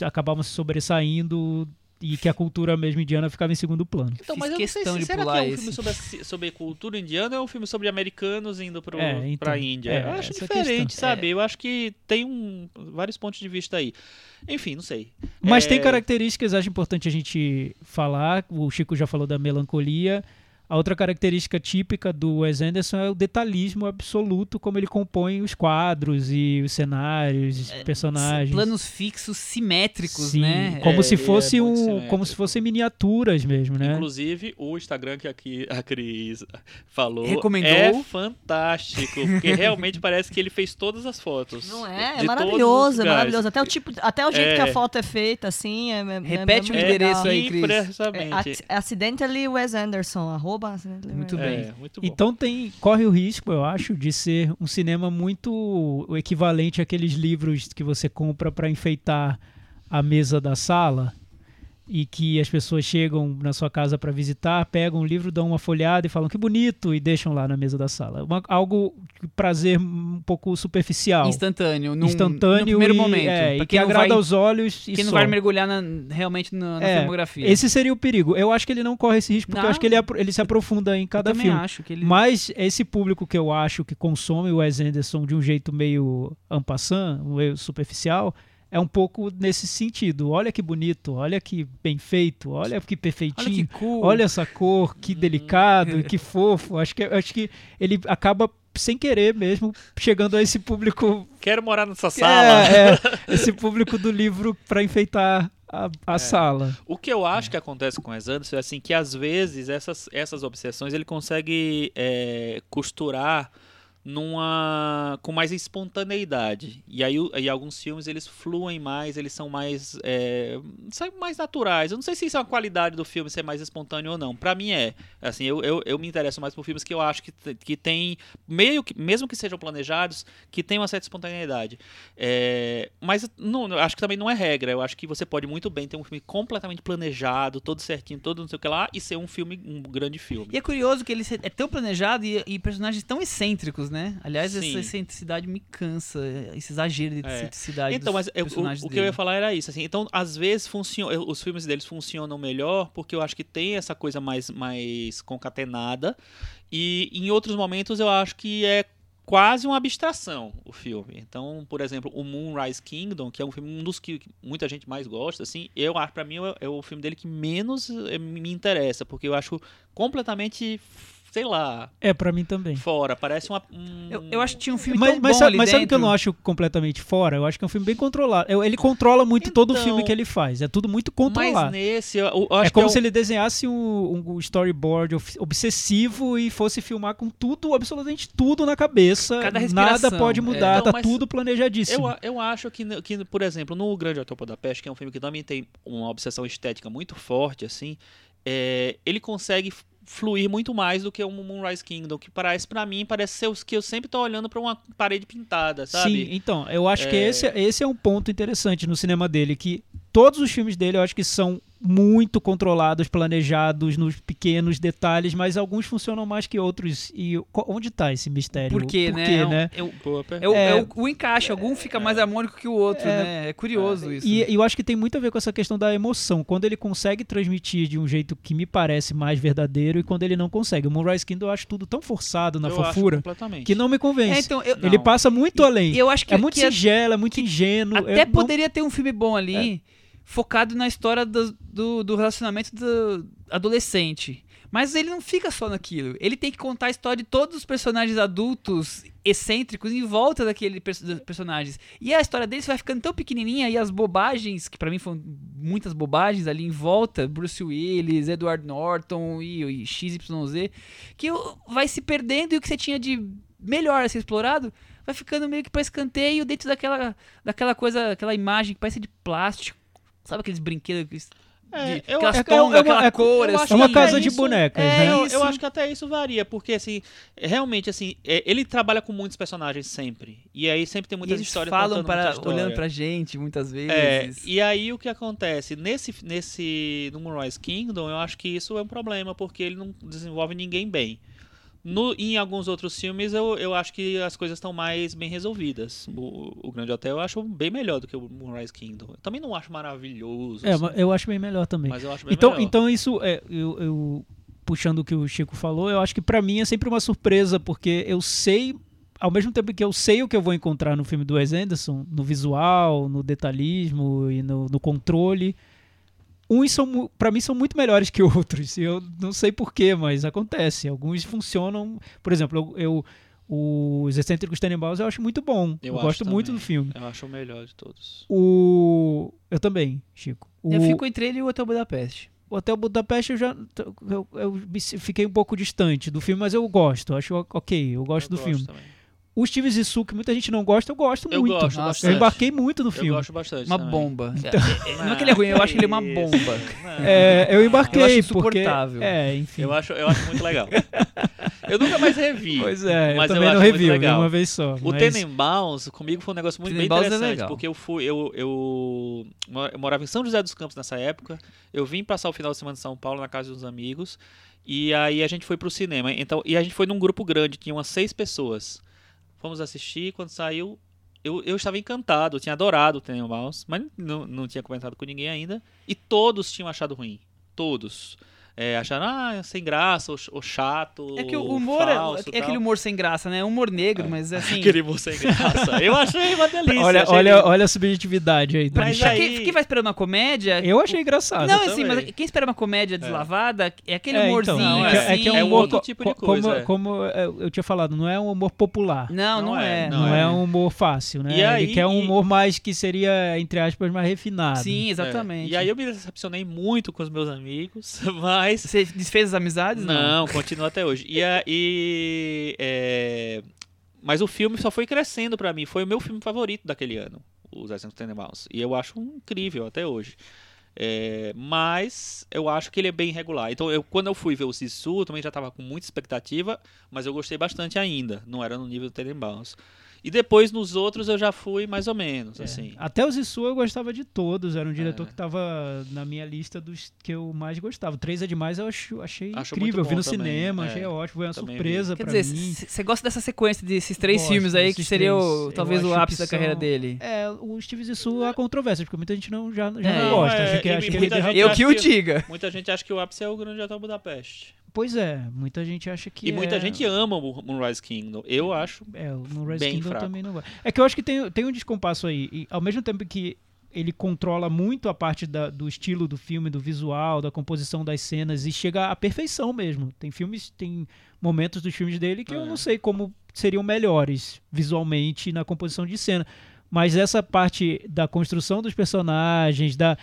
acabavam se sobressaindo e que a cultura mesmo indiana ficava em segundo plano. Então, Fiz mas eu não sei se será que é um esse. filme sobre, sobre cultura indiana ou é um filme sobre americanos indo pro, É, então, pra Índia? é, eu acho diferente, questão. sabe? Eu acho que tem um, vários pontos de vista aí. Enfim, não sei. Mas É, tem características, acho importante a gente falar. O Chico já falou da melancolia. A outra característica típica do Wes Anderson é o detalhismo absoluto, como ele compõe os quadros e os cenários, os personagens. Planos fixos simétricos, Sim, né? como É, se é fosse muito um, simétrico. como se fossem miniaturas mesmo, né? Inclusive, o Instagram que aqui a Cris falou Recomendou. é fantástico, porque realmente parece que ele fez todas as fotos. Não é? É maravilhoso, é maravilhoso. Até o, tipo, até o jeito É. que a foto é feita, assim. É, é- Repete é, o endereço legal. aí, Cris. É, ac- accidentally Wes Anderson, arroba accidentally Muito Wes bem. É, muito bom. Então tem corre o risco, eu acho, de ser um cinema muito o equivalente àqueles livros que você compra para enfeitar a mesa da sala e que as pessoas chegam na sua casa para visitar, pegam o livro, dão uma folhada e falam que bonito e deixam lá na mesa da sala. Uma- algo prazer um pouco superficial, Instantâneo, num, instantâneo no primeiro e, momento. é, e que agrada vai, aos olhos e quem não só. vai mergulhar na- realmente na, na É, filmografia. Esse seria o perigo. Eu acho que ele não corre esse risco porque eu Não. acho que ele, ele se aprofunda em Eu cada também filme. acho que ele... Mas esse público que eu acho que consome o Wes Anderson de um jeito meio ampassant, meio superficial, é um pouco nesse sentido. Olha que bonito, olha que bem feito, olha que Olha que perfeitinho. cool. Olha essa cor, que delicado, que fofo. Acho que, acho que ele acaba sem querer mesmo chegando a esse público Quero morar nessa sala. é, é, esse público do livro para enfeitar a, a sala. O que eu acho que acontece com o Anderson é assim que às vezes essas, essas obsessões ele consegue é, costurar numa com mais espontaneidade. E aí e alguns filmes eles fluem mais eles são mais é, são mais naturais. Eu não sei se isso é uma qualidade do filme ser mais espontâneo ou não. Pra mim é. Assim eu, eu, eu me interesso mais por filmes que eu acho que, que tem meio que mesmo que sejam planejados que tem uma certa espontaneidade. É, mas não, acho que também não é regra. Eu acho que você pode muito bem ter um filme completamente planejado, todo certinho, todo não sei o que lá, e ser um filme, um grande filme. E é curioso que ele é tão planejado e, e personagens tão excêntricos, né? Aliás, Sim. essa excentricidade me cansa, esse exagero de É. excentricidade Então, dos mas eu- o, o que eu ia dele. falar era isso, assim. Então, às vezes funciona, os filmes deles funcionam melhor porque eu acho que tem essa coisa mais, mais concatenada. E em outros momentos eu acho que é quase uma abstração o filme. Então, por exemplo, o Moonrise Kingdom, que é um filme um dos que muita gente mais gosta, assim, eu acho para mim é, é o filme dele que menos eh, me interessa, porque eu acho completamente, sei lá, É, pra mim também. fora. Parece uma um... Eu, eu acho que tinha um filme Mas, tão mas bom sabe, ali mas sabe que eu não acho completamente fora? Eu acho que é um filme bem controlado. Eu- Ele controla muito todo o Então, filme que ele faz. É tudo muito mas controlado. nesse, eu, eu acho É como que se ele desenhasse um, um storyboard obsessivo e fosse filmar com tudo, absolutamente tudo na cabeça. Cada Nada pode É. mudar, Então, tá mas tudo planejadíssimo. Eu, eu acho que, que, por exemplo, no Grande Hotel Budapeste, que é um filme que também tem uma obsessão estética muito forte, assim, é, ele consegue fluir muito mais do que o Moonrise Kingdom, que parece, pra mim, parece ser os que eu sempre tô olhando pra uma parede pintada, sabe? Sim, então, eu acho que É. esse, esse é um ponto interessante no cinema dele, que todos os filmes dele eu acho que são muito controlados, planejados nos pequenos detalhes, mas alguns funcionam mais que outros. E onde tá esse mistério? Por quê, Por né? quê, É um- né? é o- Boa É o, É. é o- o encaixe, algum fica mais harmônico que o outro, É. né? É curioso isso. E, e eu acho que tem muito a ver com essa questão da emoção. Quando ele consegue transmitir de um jeito que me parece mais verdadeiro e quando ele não consegue. O Moonrise Kingdom eu acho tudo tão forçado na eu fofura que não me É, convence. então, eu, Ele Não. passa muito além. eu acho que é muito que singelo, é muito ingênuo. Até eu não- poderia ter um filme bom ali, focado na história do, do, do relacionamento do adolescente. Mas ele não fica só naquilo. Ele tem que contar a história de todos os personagens adultos excêntricos em volta daquele dos personagens. E a história deles vai ficando tão pequenininha e as bobagens, que pra mim foram muitas bobagens ali em volta, Bruce Willis, Edward Norton e, e XYZ, que vai se perdendo e o que você tinha de melhor a ser explorado, vai ficando meio que pra escanteio dentro daquela, daquela coisa, aquela imagem que parece de plástico. Sabe aqueles brinquedos que É, de, eu- aquelas é- é tongas, uma- aquela é- cor, assim. É uma casa até de isso- bonecas, é, né? Eu, eu acho que até isso varia, porque assim, é, realmente assim, é, ele trabalha com muitos personagens sempre. E aí sempre tem E muitas eles histórias falam para, muita história. olhando pra gente muitas É, vezes. e aí o que acontece? Nesse, nesse no Moonrise Kingdom, eu acho que isso é um problema, porque ele não desenvolve ninguém bem. No, em alguns outros filmes, eu, eu acho que as coisas estão mais bem resolvidas. O, o Grande Hotel eu acho bem melhor do que o Moonrise Kingdom. Eu também não acho maravilhoso, É, assim, eu acho bem melhor também. mas eu acho bem Então, melhor. então isso é eu, eu- puxando o que o Chico falou, eu acho que pra mim é sempre uma surpresa porque eu sei ao mesmo tempo que eu sei o que eu vou encontrar no filme do Wes Anderson, no visual, no detalhismo e no, no controle, uns são pra mim são muito melhores que outros. Eu não sei porquê, mas acontece. Alguns funcionam. Por exemplo, eu, eu- os excêntricos Tenenbaums eu acho muito bom. Eu, Eu gosto muito também. do filme. Eu acho o melhor de todos. O eu também, Chico. O, Eu fico entre ele e o Hotel Budapeste. o Hotel Budapeste eu já eu, eu fiquei um pouco distante do filme, mas eu gosto, acho ok, eu gosto Eu do filme. também. O Steve Zissou, que muita gente não gosta, eu gosto Eu muito. gosto Nossa, eu embarquei muito no Eu filme. gosto bastante Uma também. bomba. É, é, não é que ele é ruim, eu acho ele uma bomba. É, eu embarquei Eu acho porque insuportável. é, enfim. Eu acho, eu acho muito legal. eu nunca mais revi. Pois é, mas eu também eu não revi, eu vi legal. uma vez só. O mas- Tenenbaums, comigo foi um negócio muito bem é interessante, legal. porque eu fui, eu, eu, eu morava em São José dos Campos nessa época, eu vim passar o final de semana em São Paulo na casa de uns amigos, e aí a gente foi pro cinema, então, e a gente foi num grupo grande, tinha umas seis pessoas. Fomos assistir, quando saiu, eu, eu estava encantado, eu tinha adorado o Tenenbaums, mas não, não tinha comentado com ninguém ainda, e todos tinham achado ruim, todos. É, acharam, ah, sem graça, ou, ch- ou chato, É que o humor é- falso, é, tal. aquele humor sem graça, né? Humor negro, mas assim. Aquele humor sem graça. Eu achei uma delícia. Olha, achei olha, lindo. olha a subjetividade aí. do Mas aí- Quem, quem vai esperando uma comédia. Eu achei engraçado. Não, assim, mas quem espera uma comédia deslavada é aquele É, humorzinho. então, é, assim. é que é um É humor outro tipo de co- coisa, Como, é. como eu tinha falado, não é um humor popular. Não, não, Não é. é, Não, Não é. é. um humor fácil, né? E aí- Ele quer um humor mais que seria, entre aspas, mais refinado. Sim, É, exatamente. E aí eu me decepcionei muito com os meus amigos, mas. Você desfez as amizades? Não, continua até hoje. E é, Mas o filme só foi crescendo pra mim. Foi o meu filme favorito daquele ano, Os Assassinos Tenenbaums. E eu acho incrível até hoje. É, mas eu acho que ele é bem regular. Então, eu, quando eu fui ver o Sisu, eu também já tava com muita expectativa, mas eu gostei bastante ainda. Não era no nível do Tenenbaums. E depois nos outros eu já fui mais ou menos, É. assim. Até o Zissou eu gostava de todos. Era um diretor É. que estava na minha lista dos que eu mais gostava. Três é demais, eu acho, achei Acho incrível. Eu vi no também, cinema, é. achei ótimo. Foi uma Também surpresa dizer, mim. você gosta dessa sequência desses três Gosto filmes aí que seria o- talvez o ápice da carreira são- dele? É, o Steve Zissou há controvérsias, porque muita gente não, já, já É. não gosta. É, acho que, e acho que ele muita derrapou. gente Eu que o que- diga. Muita gente acha que o ápice é o Grande Hotel Budapeste. Pois é, muita gente acha que E muita é- gente ama o Moonrise Kingdom. Eu acho. É, o Moonrise bem Kingdom fraco. também não vai. É que eu acho que tem, tem um descompasso aí. E, ao mesmo tempo que ele controla muito a parte da- do estilo do filme, do visual, da composição das cenas e chega à perfeição mesmo. Tem filmes, tem momentos dos filmes dele que eu É. não sei como seriam melhores visualmente na composição de cena. Mas essa parte da construção dos personagens, da,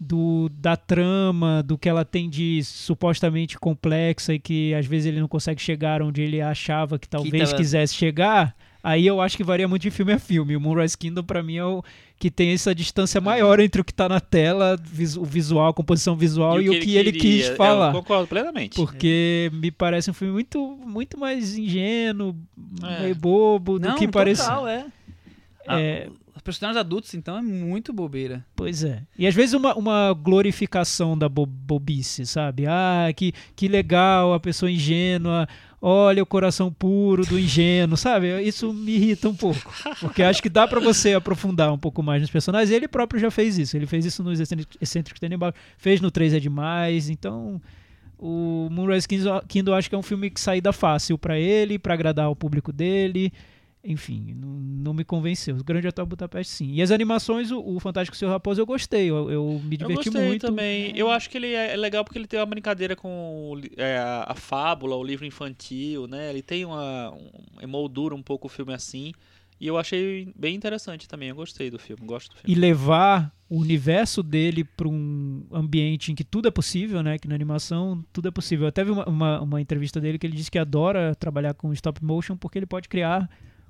do, da trama, do que ela tem de supostamente complexa e que às vezes ele não consegue chegar onde ele achava que talvez tava- quisesse chegar, aí eu acho que varia muito de filme a filme. O Moonrise Kingdom, pra mim, é o que tem essa distância maior entre o que tá na tela, o visual, a composição visual e, o que, ele, queria. quis falar. Eu concordo plenamente. Porque me parece um filme muito, muito mais ingênuo, É. meio bobo, do Não, que parece. total, é. Ah, É, Os personagens adultos, então, é muito bobeira. Pois é. E às vezes uma, uma glorificação da bo- bobice, sabe? Ah, que, que legal a pessoa ingênua. Olha o coração puro do ingênuo, sabe? Isso me irrita um pouco. Porque acho que dá pra você aprofundar um pouco mais nos personagens. Ele próprio já fez isso. Ele fez isso nos Excêntricos Tenenbaum, fez no 3 é Demais. Então, o Moonrise Kingdom, acho que é um filme que saída fácil pra ele, pra agradar o público dele. Enfim, não, não me convenceu. O Grande Hotel Budapeste, sim. E as animações, o, o Fantástico Senhor Raposo, eu gostei. Eu, eu me Eu diverti gostei muito. também. Eu acho que ele é é legal porque ele tem uma brincadeira com é, a, a fábula, o livro infantil, né? Ele tem uma, um, emoldura um pouco o filme assim. E eu achei bem interessante também, eu gostei do filme, gosto do filme. E levar o universo dele para um ambiente em que tudo é possível, né? Que na animação tudo é possível. Eu até vi uma, uma, uma entrevista dele que ele disse que adora trabalhar com stop motion porque ele pode criar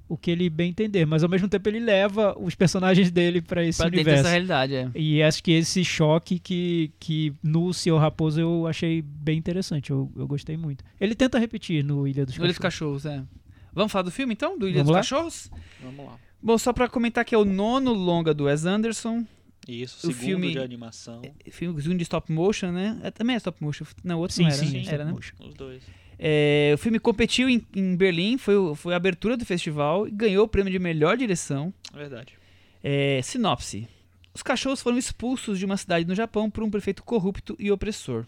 o que ele bem entender, mas ao mesmo tempo ele leva os personagens dele para esse Pra dentro universo. dessa realidade, é. E acho que esse choque que, que no Senhor Raposo eu achei bem interessante. Eu, eu gostei muito. Ele tenta repetir no Ilha dos Ilha dos Cachorros. Cachorros, é. Vamos falar do filme então? Do Ilha Vamos dos lá? Cachorros? Vamos lá. Bom, só pra comentar que é o nono longa do Wes Anderson. Isso, O segundo filme- de animação. Filme de stop motion, né? É, também é stop motion. Não, outro Sim, não era, sim, né? stop Era, né? motion. Os dois. É, o filme competiu em, em Berlim, foi, foi a abertura do festival e ganhou o prêmio de melhor direção. Verdade. É, sinopse. Os cachorros foram expulsos de uma cidade no Japão por um prefeito corrupto e opressor.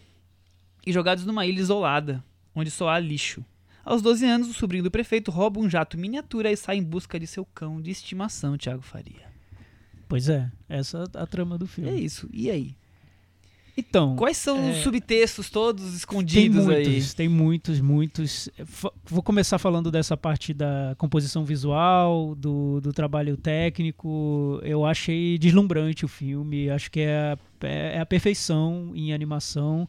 E jogados numa ilha isolada, onde só há lixo. Aos 12 anos, o sobrinho do prefeito rouba um jato miniatura e sai em busca de seu cão de estimação, Thiago Faria. Pois é, essa é a trama do É filme. isso. E aí? Então, Quais são os é, subtextos todos tem escondidos aí? muitos, tem muitos, muitos. Vou começar falando dessa parte da composição visual, do, do trabalho técnico. Eu achei deslumbrante o filme, acho que é a, é a perfeição em animação.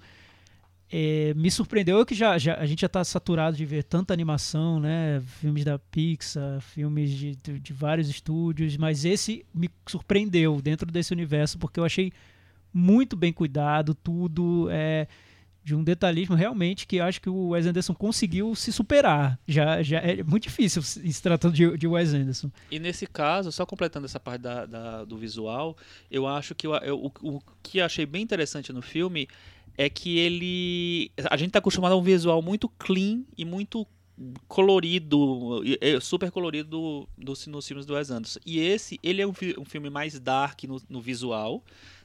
É, me surpreendeu eu que já, já- a gente já está saturado de ver tanta animação, né? Filmes da Pixar, filmes de, de, de vários estúdios, mas esse me surpreendeu dentro desse universo porque eu achei muito bem cuidado, tudo é de um detalhismo realmente que acho que o Wes Anderson conseguiu se superar. Já, já é muito difícil se tratando de, de Wes Anderson. E nesse caso, só completando essa parte da, da- do visual, eu acho que eu- eu- o, o que achei bem interessante no filme é que ele. A gente tá acostumado a um visual muito clean e muito colorido, é super colorido do, do, nos filmes do Wes Anderson. E esse, ele é um, um filme mais dark no, no visual,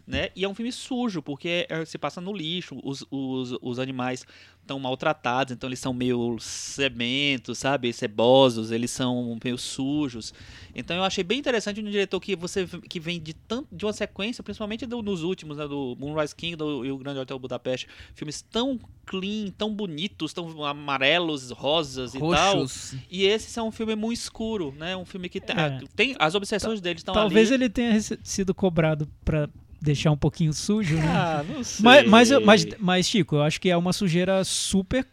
né? E é um filme sujo, porque é- se passa no lixo, os, os, os animais estão maltratados, então eles são meio sementos, sabe? Cebosos, eles são meio sujos. Então eu achei bem interessante um diretor que você que vem de tanto de uma sequência, principalmente do- nos últimos, né, do Moonrise King do, e o Grande Hotel Budapeste, filmes tão clean, tão bonitos, tão amarelos, rosas e tal. Roxos. E esse é um filme muito escuro, né? Um filme que tem, É. tem as obsessões dele estão Talvez ali. ele tenha sido cobrado para deixar um pouquinho sujo, né? Ah, não sei. Mas, mas, mas, mas, Chico, eu acho que é uma sujeira super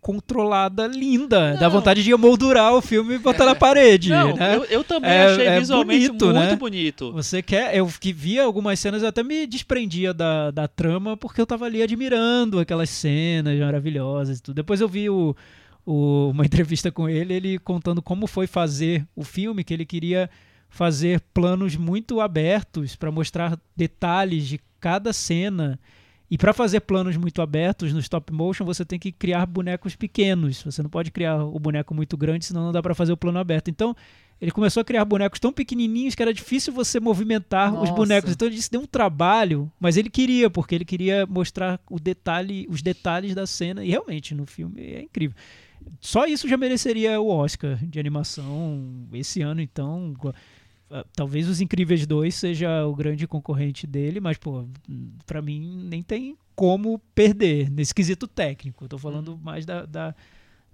controlada, linda. Dá Não. vontade de emoldurar o filme e botar na parede. não, né? eu, eu também É- achei é visualmente bonito, muito né? bonito. Você quer. Eu que via algumas cenas, eu até me desprendia da, da trama, porque eu tava ali admirando aquelas cenas maravilhosas e tudo. Depois eu vi o, o- uma entrevista com ele, ele contando como foi fazer o filme, que ele queria fazer planos muito abertos para mostrar detalhes de cada cena. E para fazer planos muito abertos no stop motion, você tem que criar bonecos pequenos. Você não pode criar o boneco muito grande, senão não dá para fazer o plano aberto. Então, ele começou a criar bonecos tão pequenininhos que era difícil você movimentar os Nossa. bonecos. Então ele disse deu um trabalho, mas ele queria, porque ele queria mostrar o detalhe, os detalhes da cena. E realmente no filme é incrível. Só isso já mereceria o Oscar de animação esse ano, então. Ah, Talvez os Incríveis 2 seja o grande concorrente dele, mas, pô, pra mim nem tem como perder nesse quesito técnico. Eu tô falando mais da, da,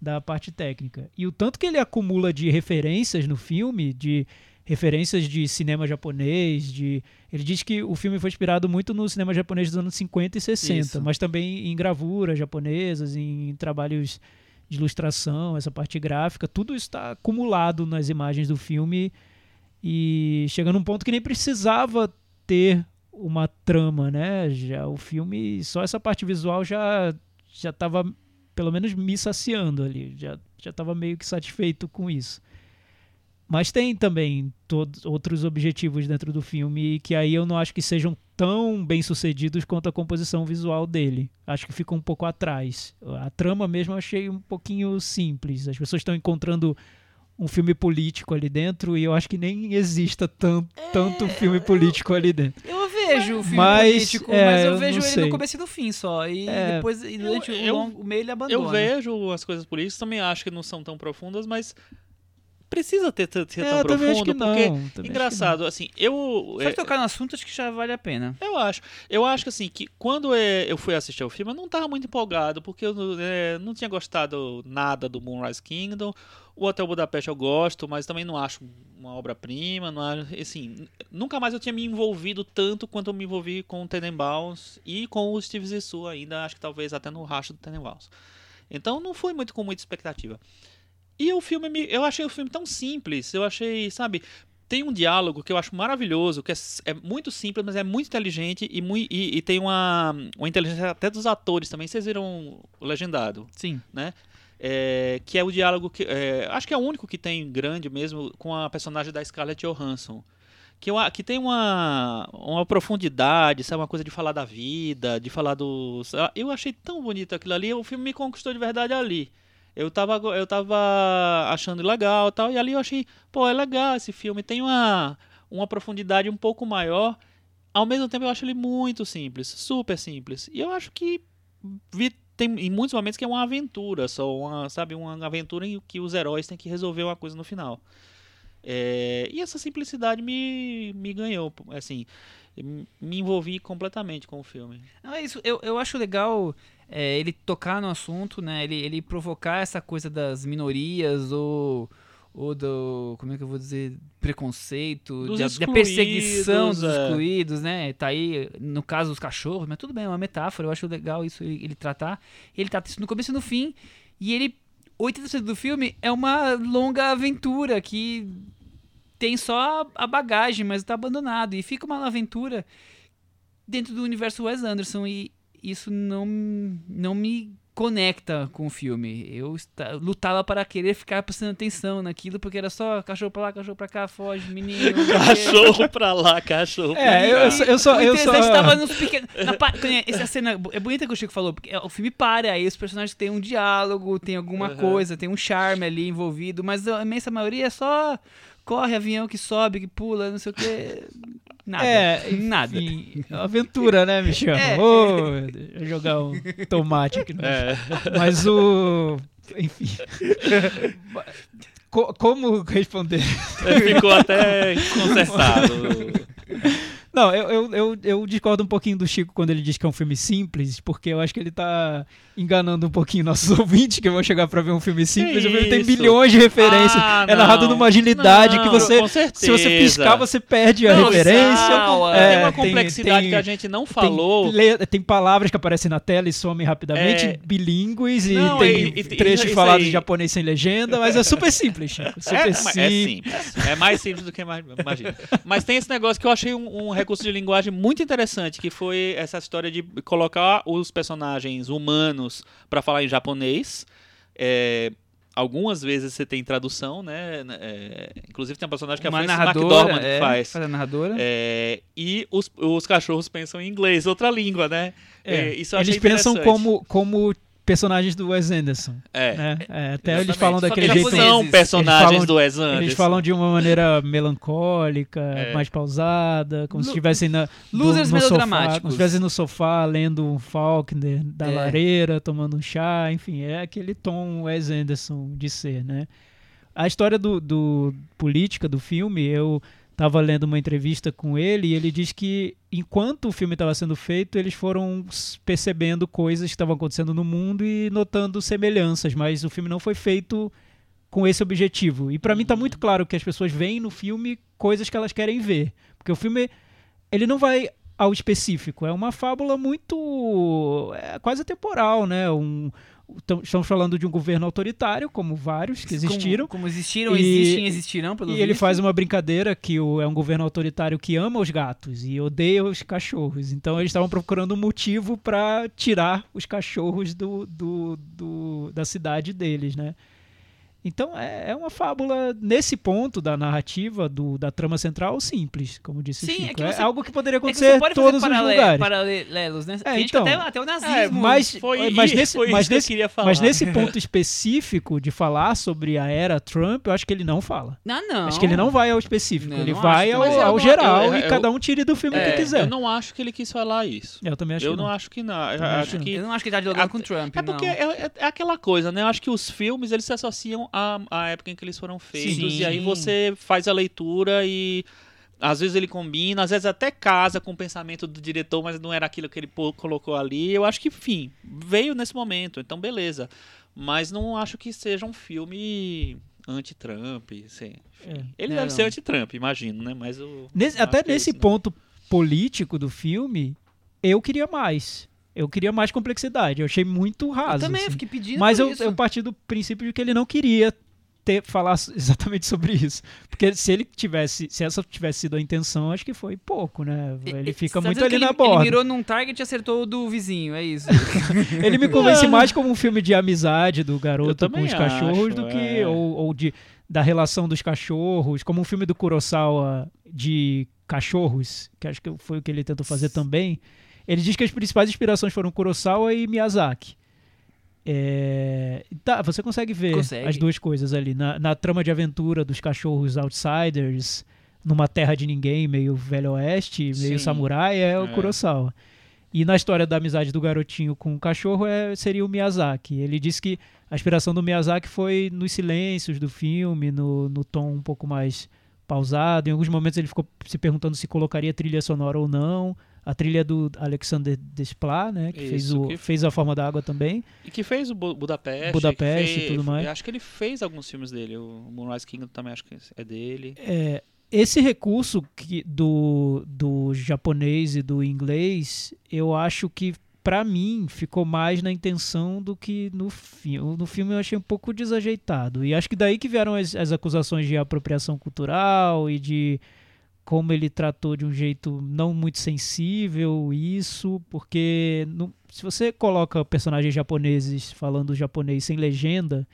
da parte técnica. E o tanto que ele acumula de referências no filme, de referências de cinema japonês, de ele diz que o filme foi inspirado muito no cinema japonês dos anos 50 e 60, Isso. mas também em gravuras japonesas, em trabalhos de ilustração, essa parte gráfica, tudo isso está acumulado nas imagens do filme e chega num ponto que nem precisava ter uma trama, né? Já o filme, só essa parte visual já já estava pelo menos me saciando ali, já já estava meio que satisfeito com isso. Mas tem também todos outros objetivos dentro do filme que aí eu não acho que sejam tão bem sucedidos quanto a composição visual dele. Acho que fica um pouco atrás. A trama mesmo eu achei um pouquinho simples. As pessoas estão encontrando um filme político ali dentro e eu acho que nem exista tan tanto filme político ali dentro. Eu vejo o filme Mas, político, é, mas eu eu vejo ele sei. no começo e no fim só. E É. depois, durante Eu- o, longo, o meio ele abandona. Eu vejo as coisas políticas, também acho que não são tão profundas, mas precisa ter, ter ser É, tão profundo, não. porque engraçado, assim, eu Só é, tocar no assunto acho que já vale a pena. eu acho. Eu acho que assim, que quando é, eu fui assistir o filme, eu não tava muito empolgado, porque eu é, não tinha gostado nada do Moonrise Kingdom. O Hotel Budapeste eu gosto, mas também não acho uma obra-prima, não acho, assim, nunca mais eu tinha me envolvido tanto quanto eu me envolvi com o Tenenbaums e com o Steve Zissou ainda, acho que talvez até no racho do Tenenbaums. Então não fui muito com muita expectativa. E o filme, me, eu achei o filme tão simples, eu achei, sabe, tem um diálogo que eu acho maravilhoso, que é, é muito simples, mas é muito inteligente e, e- e tem uma, uma inteligência até dos atores também. Vocês viram o legendado, Sim. né? É, que é o diálogo que. é, acho que é o único que tem grande mesmo com a personagem da Scarlett Johansson. Que, eu que tem uma, uma profundidade, sabe? Uma coisa de falar da vida, de falar do. Eu achei tão bonito aquilo ali, o filme me conquistou de verdade ali. Eu tava, eu tava achando legal tal, e ali eu achei, pô, é legal esse filme, tem uma, uma profundidade um pouco maior. Ao mesmo tempo eu acho ele muito simples, super simples. E eu acho que vi- tem em muitos momentos que é uma aventura, só uma, sabe, uma aventura em que os heróis têm que resolver uma coisa no final. É, e essa simplicidade me, me ganhou, assim, me envolvi completamente com o filme. É isso. Eu, eu acho legal é, ele tocar no assunto, né? Ele, ele provocar essa coisa das minorias ou, ou do. Como é que eu vou dizer? Preconceito, Dos da, perseguição dos é. excluídos, né? Tá aí, no caso, os cachorros, mas tudo bem, é uma metáfora. Eu acho legal isso ele, ele tratar. Ele trata isso no começo e no fim. E ele. 80% do filme é uma longa aventura que tem só a bagagem, mas tá abandonado. E fica uma aventura dentro do universo Wes Anderson e isso não, não me conecta com o filme. Eu lutava para querer ficar prestando atenção naquilo, porque era só cachorro pra lá, cachorro pra cá, foge, menino. Cachorro pra lá, cachorro pra É, eu, cá. eu só. Eu só, eu só interessante tava nos pequenos. pa- Essa cena é bonita que o Chico falou, porque o filme para, aí os personagens têm um diálogo, tem alguma Aham. coisa, tem um charme ali envolvido, mas a imensa maioria é só corre, avião que sobe, que pula, não sei o que. Nada. É, nada. Enfim, aventura, né, Michel? É. Eu jogar um tomate aqui no É. Mas o. Enfim. Co- como responder? Ficou até consertado. Não, eu, eu, eu, eu discordo um pouquinho do Chico quando ele diz que é um filme simples, porque eu acho que ele tá enganando um pouquinho nossos ouvintes que vão chegar pra ver um filme simples. o filme tem isso? milhões de referências. Ah, é narrado não. numa agilidade Não, que você. Se você piscar, você perde a Não, referência. sal, É, tem uma tem- complexidade tem- que a gente não Tem, falou. le- tem palavras que aparecem na tela e somem rapidamente, É. bilíngues, e tem e- trechos falados em japonês sem legenda, mas é super simples, Chico. Super É, simples. é simples. É mais simples do que ima- imagina. Mas tem esse negócio que eu achei um, um recurso de linguagem muito interessante, que foi essa história de colocar os personagens humanos pra falar em japonês. É, algumas vezes você tem tradução, né? É, inclusive tem um personagem que é a Frances McDormand é, que faz. a narradora. É, e os, os cachorros pensam em inglês, outra língua, né? É, isso eu achei Eles pensam como, como personagens do Wes Anderson. É. né? É, até eles falam daquele eles jeito. japoneses. São Eles personagens falam- do Wes Anderson. Eles falam de uma maneira melancólica, É. mais pausada, como se Lu- estivessem na losers no sofá, melodramáticos. como se estivessem no sofá lendo um Faulkner da É. lareira, tomando um chá, enfim, é aquele tom Wes Anderson de ser, né? A história do, do política do filme, eu estava lendo uma entrevista com ele e ele diz que enquanto o filme estava sendo feito, eles foram percebendo coisas que estavam acontecendo no mundo e notando semelhanças, mas o filme não foi feito com esse objetivo. E para mim tá muito claro que as pessoas veem no filme coisas que elas querem ver, porque o filme ele não vai ao específico, é uma fábula muito é quase temporal, né? Um estamos falando de um governo autoritário, como vários que existiram. Como, como existiram, E- existem existirão, pelo E ele visto. faz uma brincadeira que o, é um governo autoritário que ama os gatos e odeia os cachorros. Então eles estavam procurando um motivo para tirar os cachorros do, do, do- da cidade deles, né? Então é, é uma fábula, nesse ponto da narrativa, do, da trama central, simples, como disse Sim, é Chico. que É, você- algo que poderia É que acontecer você em pode todos fazer os lugares. paralelos, né? É, então. que até, até o nazismo. É, mas, Foi, mas nesse, foi mas isso que eu nesse, queria falar. mas nesse ponto específico de falar sobre a era Trump, eu acho que ele não fala. Não, não. Acho que ele não vai ao específico, Não, ele não vai acho ao, eu ao não- geral eu- e eu- cada um tire do filme É, que quiser. Eu não acho que ele quis falar isso. Eu também acho eu que não, não. acho que não. Eu acho acho que que Eu não acho que ele tá dialogando É- com o Trump, É porque não. é, é- é aquela coisa, né? Eu acho que os filmes eles se associam a, época em que eles foram feitos. Sim. E aí você faz a leitura e às vezes ele combina, às vezes até casa com o pensamento do diretor, mas não era aquilo que ele colocou ali. Eu acho que, enfim, veio nesse momento, então beleza. Mas não acho que seja um filme anti-Trump. Assim. É. Ele Não, deve ser anti-Trump, imagino, né? Mas o. Nesse- até é nesse não. ponto político do filme, eu queria mais. Eu queria mais complexidade. Eu achei muito Eu raso. também assim. fiquei pedindo Mas eu, isso. eu parti do princípio de que ele não queria ter falar exatamente sobre isso. Porque se ele tivesse, se essa tivesse sido a intenção, acho que foi pouco, né? Ele fica tá muito ali que na ele, borda. Ele mirou num target e acertou o do vizinho, é isso. Ele me convence mais como um filme de amizade do Eu garoto com os cachorros acho, do que é. ou, ou de da relação dos cachorros, como um filme do Kurosawa de cachorros, que acho que foi o que ele tentou fazer também. Ele diz que as principais inspirações foram Kurosawa e Miyazaki. É, tá, você consegue ver Consegue. as duas coisas ali na, na trama de aventura dos cachorros outsiders numa terra de ninguém, meio velho oeste, meio Sim. samurai, é o É. Kurosawa. E na história da amizade do garotinho com o cachorro é, seria o Miyazaki. Ele disse que a inspiração do Miyazaki foi nos silêncios do filme, no, no tom um pouco mais pausado. Em alguns momentos ele ficou se perguntando se colocaria trilha sonora ou não. A trilha do Alexander Desplat, né, que, fez, Isso, o, que- fez A Forma da Água também. E que fez o Bu- Budapeste. Budapeste que e fez- tudo mais. Acho que ele fez alguns filmes dele. O Moonrise Kingdom também acho que é dele. É, esse recurso que, do, do japonês e do inglês, eu acho que pra mim ficou mais na intenção do que no filme. No filme eu achei um pouco desajeitado. E acho que daí que vieram as, as acusações de apropriação cultural e de como ele tratou de um jeito não muito sensível isso, porque no- se você coloca personagens japoneses falando japonês sem legenda,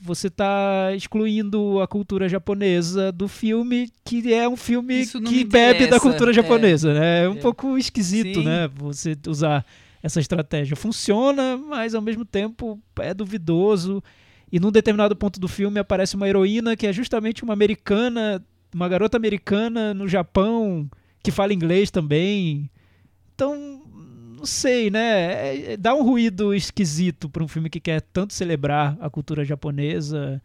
você está excluindo a cultura japonesa do filme, que é um filme não que bebe da cultura é. japonesa, né? É um É. pouco esquisito, Sim. né? Você usar essa estratégia. Funciona, mas ao mesmo tempo é duvidoso. E num determinado ponto do filme aparece uma heroína que é justamente uma americana, uma garota americana no Japão, que fala inglês também. Então, não sei, né? É- é- dá um ruído esquisito para um filme que quer tanto celebrar a cultura japonesa.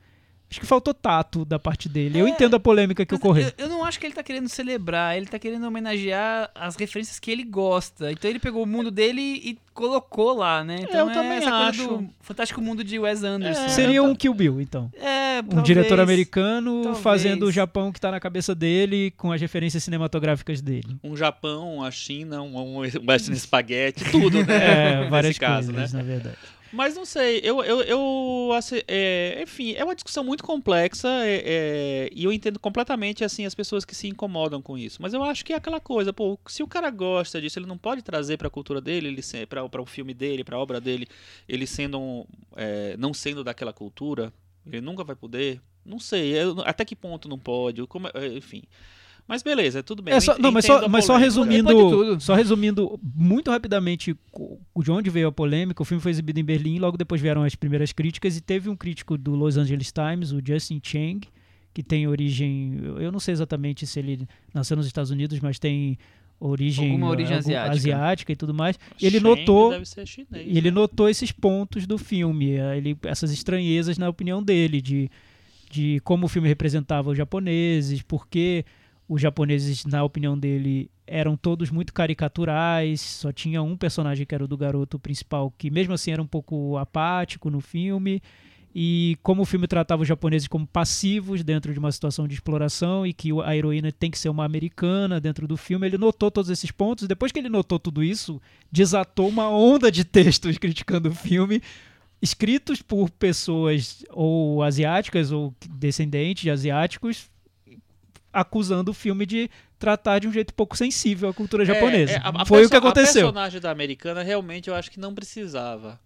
Acho que faltou tato da parte dele. Eu É, entendo a polêmica que ocorreu. Eu, eu não acho que ele tá querendo celebrar, ele tá querendo homenagear as referências que ele gosta. Então ele pegou o mundo dele e colocou lá, né? Então eu também essa coisa acho. do Fantástico Mundo de Wes Anderson. É, Seria eu um Kill Bill, então. É, Um talvez. diretor americano talvez. fazendo o Japão que tá na cabeça dele com as referências cinematográficas dele. Um Japão, a China, um, um Western Spaghetti, tudo, né? É, Nesse várias caso, coisas, né? na verdade. Mas não sei, eu, eu, eu é, enfim, é uma discussão muito complexa é, é, e eu entendo completamente assim as pessoas que se incomodam com isso. Mas eu acho que é aquela coisa, pô, se o cara gosta disso, ele não pode trazer para a cultura dele, ele para o filme dele, para a obra dele, ele sendo um, é, não sendo daquela cultura, ele nunca vai poder. Não sei, até que ponto não pode, como, é, enfim. Mas beleza, tudo bem. É só, não, mas só, mas só resumindo, só resumindo muito rapidamente de onde veio a polêmica. O filme foi exibido em Berlim, logo depois vieram as primeiras críticas e teve um crítico do Los Angeles Times, o Justin Chang, que tem origem, eu não sei exatamente se ele nasceu nos Estados Unidos, mas tem origem, Alguma origem asiática. asiática e tudo mais. E ele Shang notou deve ser chinês, E ele né? notou esses pontos do filme, eh, ele, essas estranhezas na opinião dele, de, de como o filme representava os japoneses, porque os japoneses, na opinião dele, eram todos muito caricaturais, só tinha um personagem que era o do garoto principal, que mesmo assim era um pouco apático no filme, e como o filme tratava os japoneses como passivos dentro de uma situação de exploração e que a heroína tem que ser uma americana dentro do filme, ele notou todos esses pontos, depois que ele notou tudo isso, desatou uma onda de textos criticando o filme, escritos por pessoas ou asiáticas ou descendentes de asiáticos, acusando o filme de tratar de um jeito pouco sensível à cultura É, japonesa. é, a- a Foi o que aconteceu. A personagem da americana realmente eu acho que não precisava.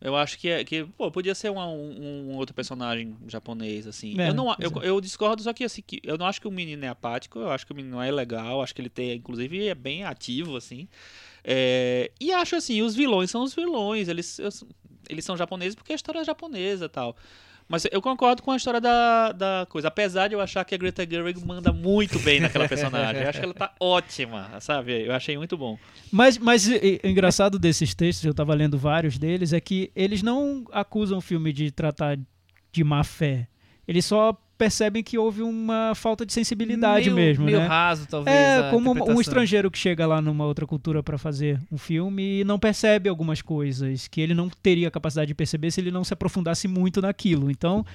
Eu acho que, é, que pô, podia ser uma- um, um outro personagem japonês, assim. É, eu, não, a- eu, é. eu discordo, só que assim, que eu não acho que o menino é apático, eu acho que o menino é legal, acho que ele tem, inclusive, é bem ativo, assim. É, e acho assim, os vilões são os vilões, eles, eles são japoneses porque a história é japonesa e tal. Mas eu concordo com a história da, da coisa. Apesar de eu achar que a Greta Gerwig manda muito bem naquela personagem. Eu acho que ela tá ótima, sabe? Eu achei muito bom. Mas, mas e- engraçado desses textos, eu estava lendo vários deles, é que eles não acusam o filme de tratar de má fé. Eles só percebem que houve uma falta de sensibilidade meio, mesmo, meio né? raso, talvez. É, como um estrangeiro que chega lá numa outra cultura pra fazer um filme e não percebe algumas coisas que ele não teria capacidade de perceber se ele não se aprofundasse muito naquilo. Então,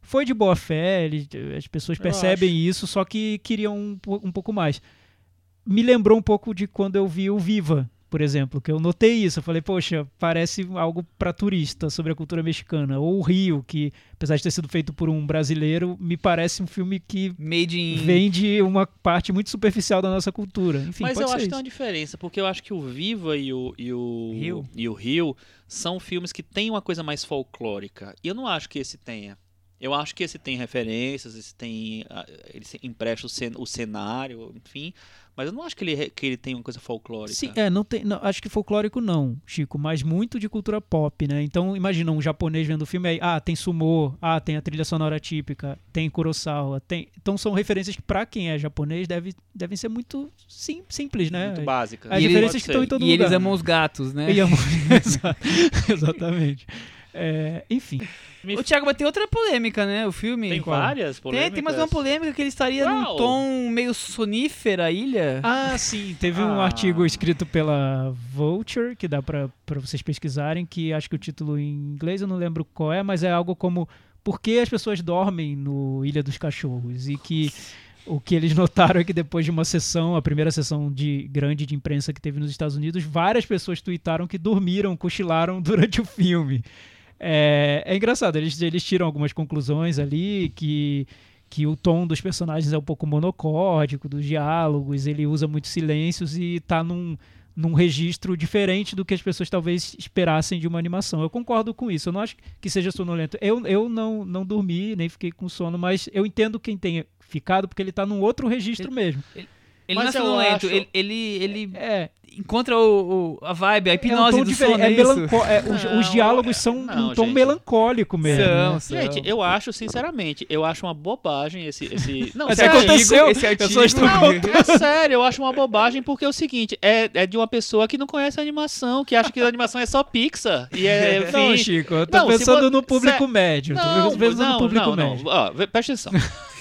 foi de boa fé, ele- as pessoas percebem isso, só que queriam um, um pouco mais. Me lembrou um pouco de quando eu vi o Viva, por exemplo, que eu notei isso. Eu falei, poxa, parece algo pra turista sobre a cultura mexicana. Ou o Rio, que apesar de ter sido feito por um brasileiro, me parece um filme que Made in. vem de uma parte muito superficial da nossa cultura. Enfim, Mas pode eu ser acho que tem uma diferença, porque eu acho que o Viva e o, e o Rio. e o Rio são filmes que têm uma coisa mais folclórica. E eu não acho que esse tenha. Eu acho que esse tem referências, esse tem. ah, Ele se- empresta o, cen- o cenário, enfim. Mas eu não acho que ele, que ele tem uma coisa folclórica. Sim, é, não tem, não, acho que folclórico não, Chico, mas muito de cultura pop, né? Então, imagina um japonês vendo o filme aí, ah, tem sumô, ah, tem a trilha sonora típica, tem Kurosawa, tem... Então são referências que pra quem é japonês deve, devem ser muito sim, simples, né? Muito básica. As E que estão em todo e lugar. eles amam os gatos, né? E amam- Exa- Exatamente. É, enfim, Me- O Thiago vai ter outra polêmica, né? O filme. Tem qual? várias Tem, polêmicas. tem mais uma polêmica que ele estaria num Qual? tom meio sonífera, a ilha. Ah, sim. Teve um Ah. artigo escrito pela Vulture, que dá pra pra vocês pesquisarem, que acho que o título em inglês eu não lembro qual é, mas é algo como Por que as pessoas dormem no Ilha dos Cachorros? E que o que eles notaram é que depois de uma sessão, a primeira sessão de grande de imprensa que teve nos Estados Unidos, várias pessoas tuitaram que dormiram, cochilaram durante o filme. É, é engraçado, eles, eles tiram algumas conclusões ali que que o tom dos personagens é um pouco monocórdico, dos diálogos, ele usa muitos silêncios e tá num, num registro diferente do que as pessoas talvez esperassem de uma animação. Eu concordo com isso, eu não acho que seja sonolento. Eu, eu não, não dormi, nem fiquei com sono, mas eu entendo quem tenha ficado, porque ele tá num outro registro mesmo. Ele Mas não é sonolento, acho- ele, ele, ele É, encontra o, o- a vibe, a é um hipnose do sono, é é isso? é, os, Não, os diálogos é- são não, um tom gente. melancólico mesmo. São, né? são. Gente, eu acho, sinceramente, eu acho uma bobagem esse. esse... Não, Mas sério. aconteceu, esse artigo- pessoas estão Não, é sério, eu acho uma bobagem porque é o seguinte, é, é de uma pessoa que não conhece a animação, que acha que a animação é só Pixar. E é, enfim, Não, Chico, eu tô Não, se pensando vo- no público médio. Não, tô pensando não, no público não, não. médio. Ó, presta atenção.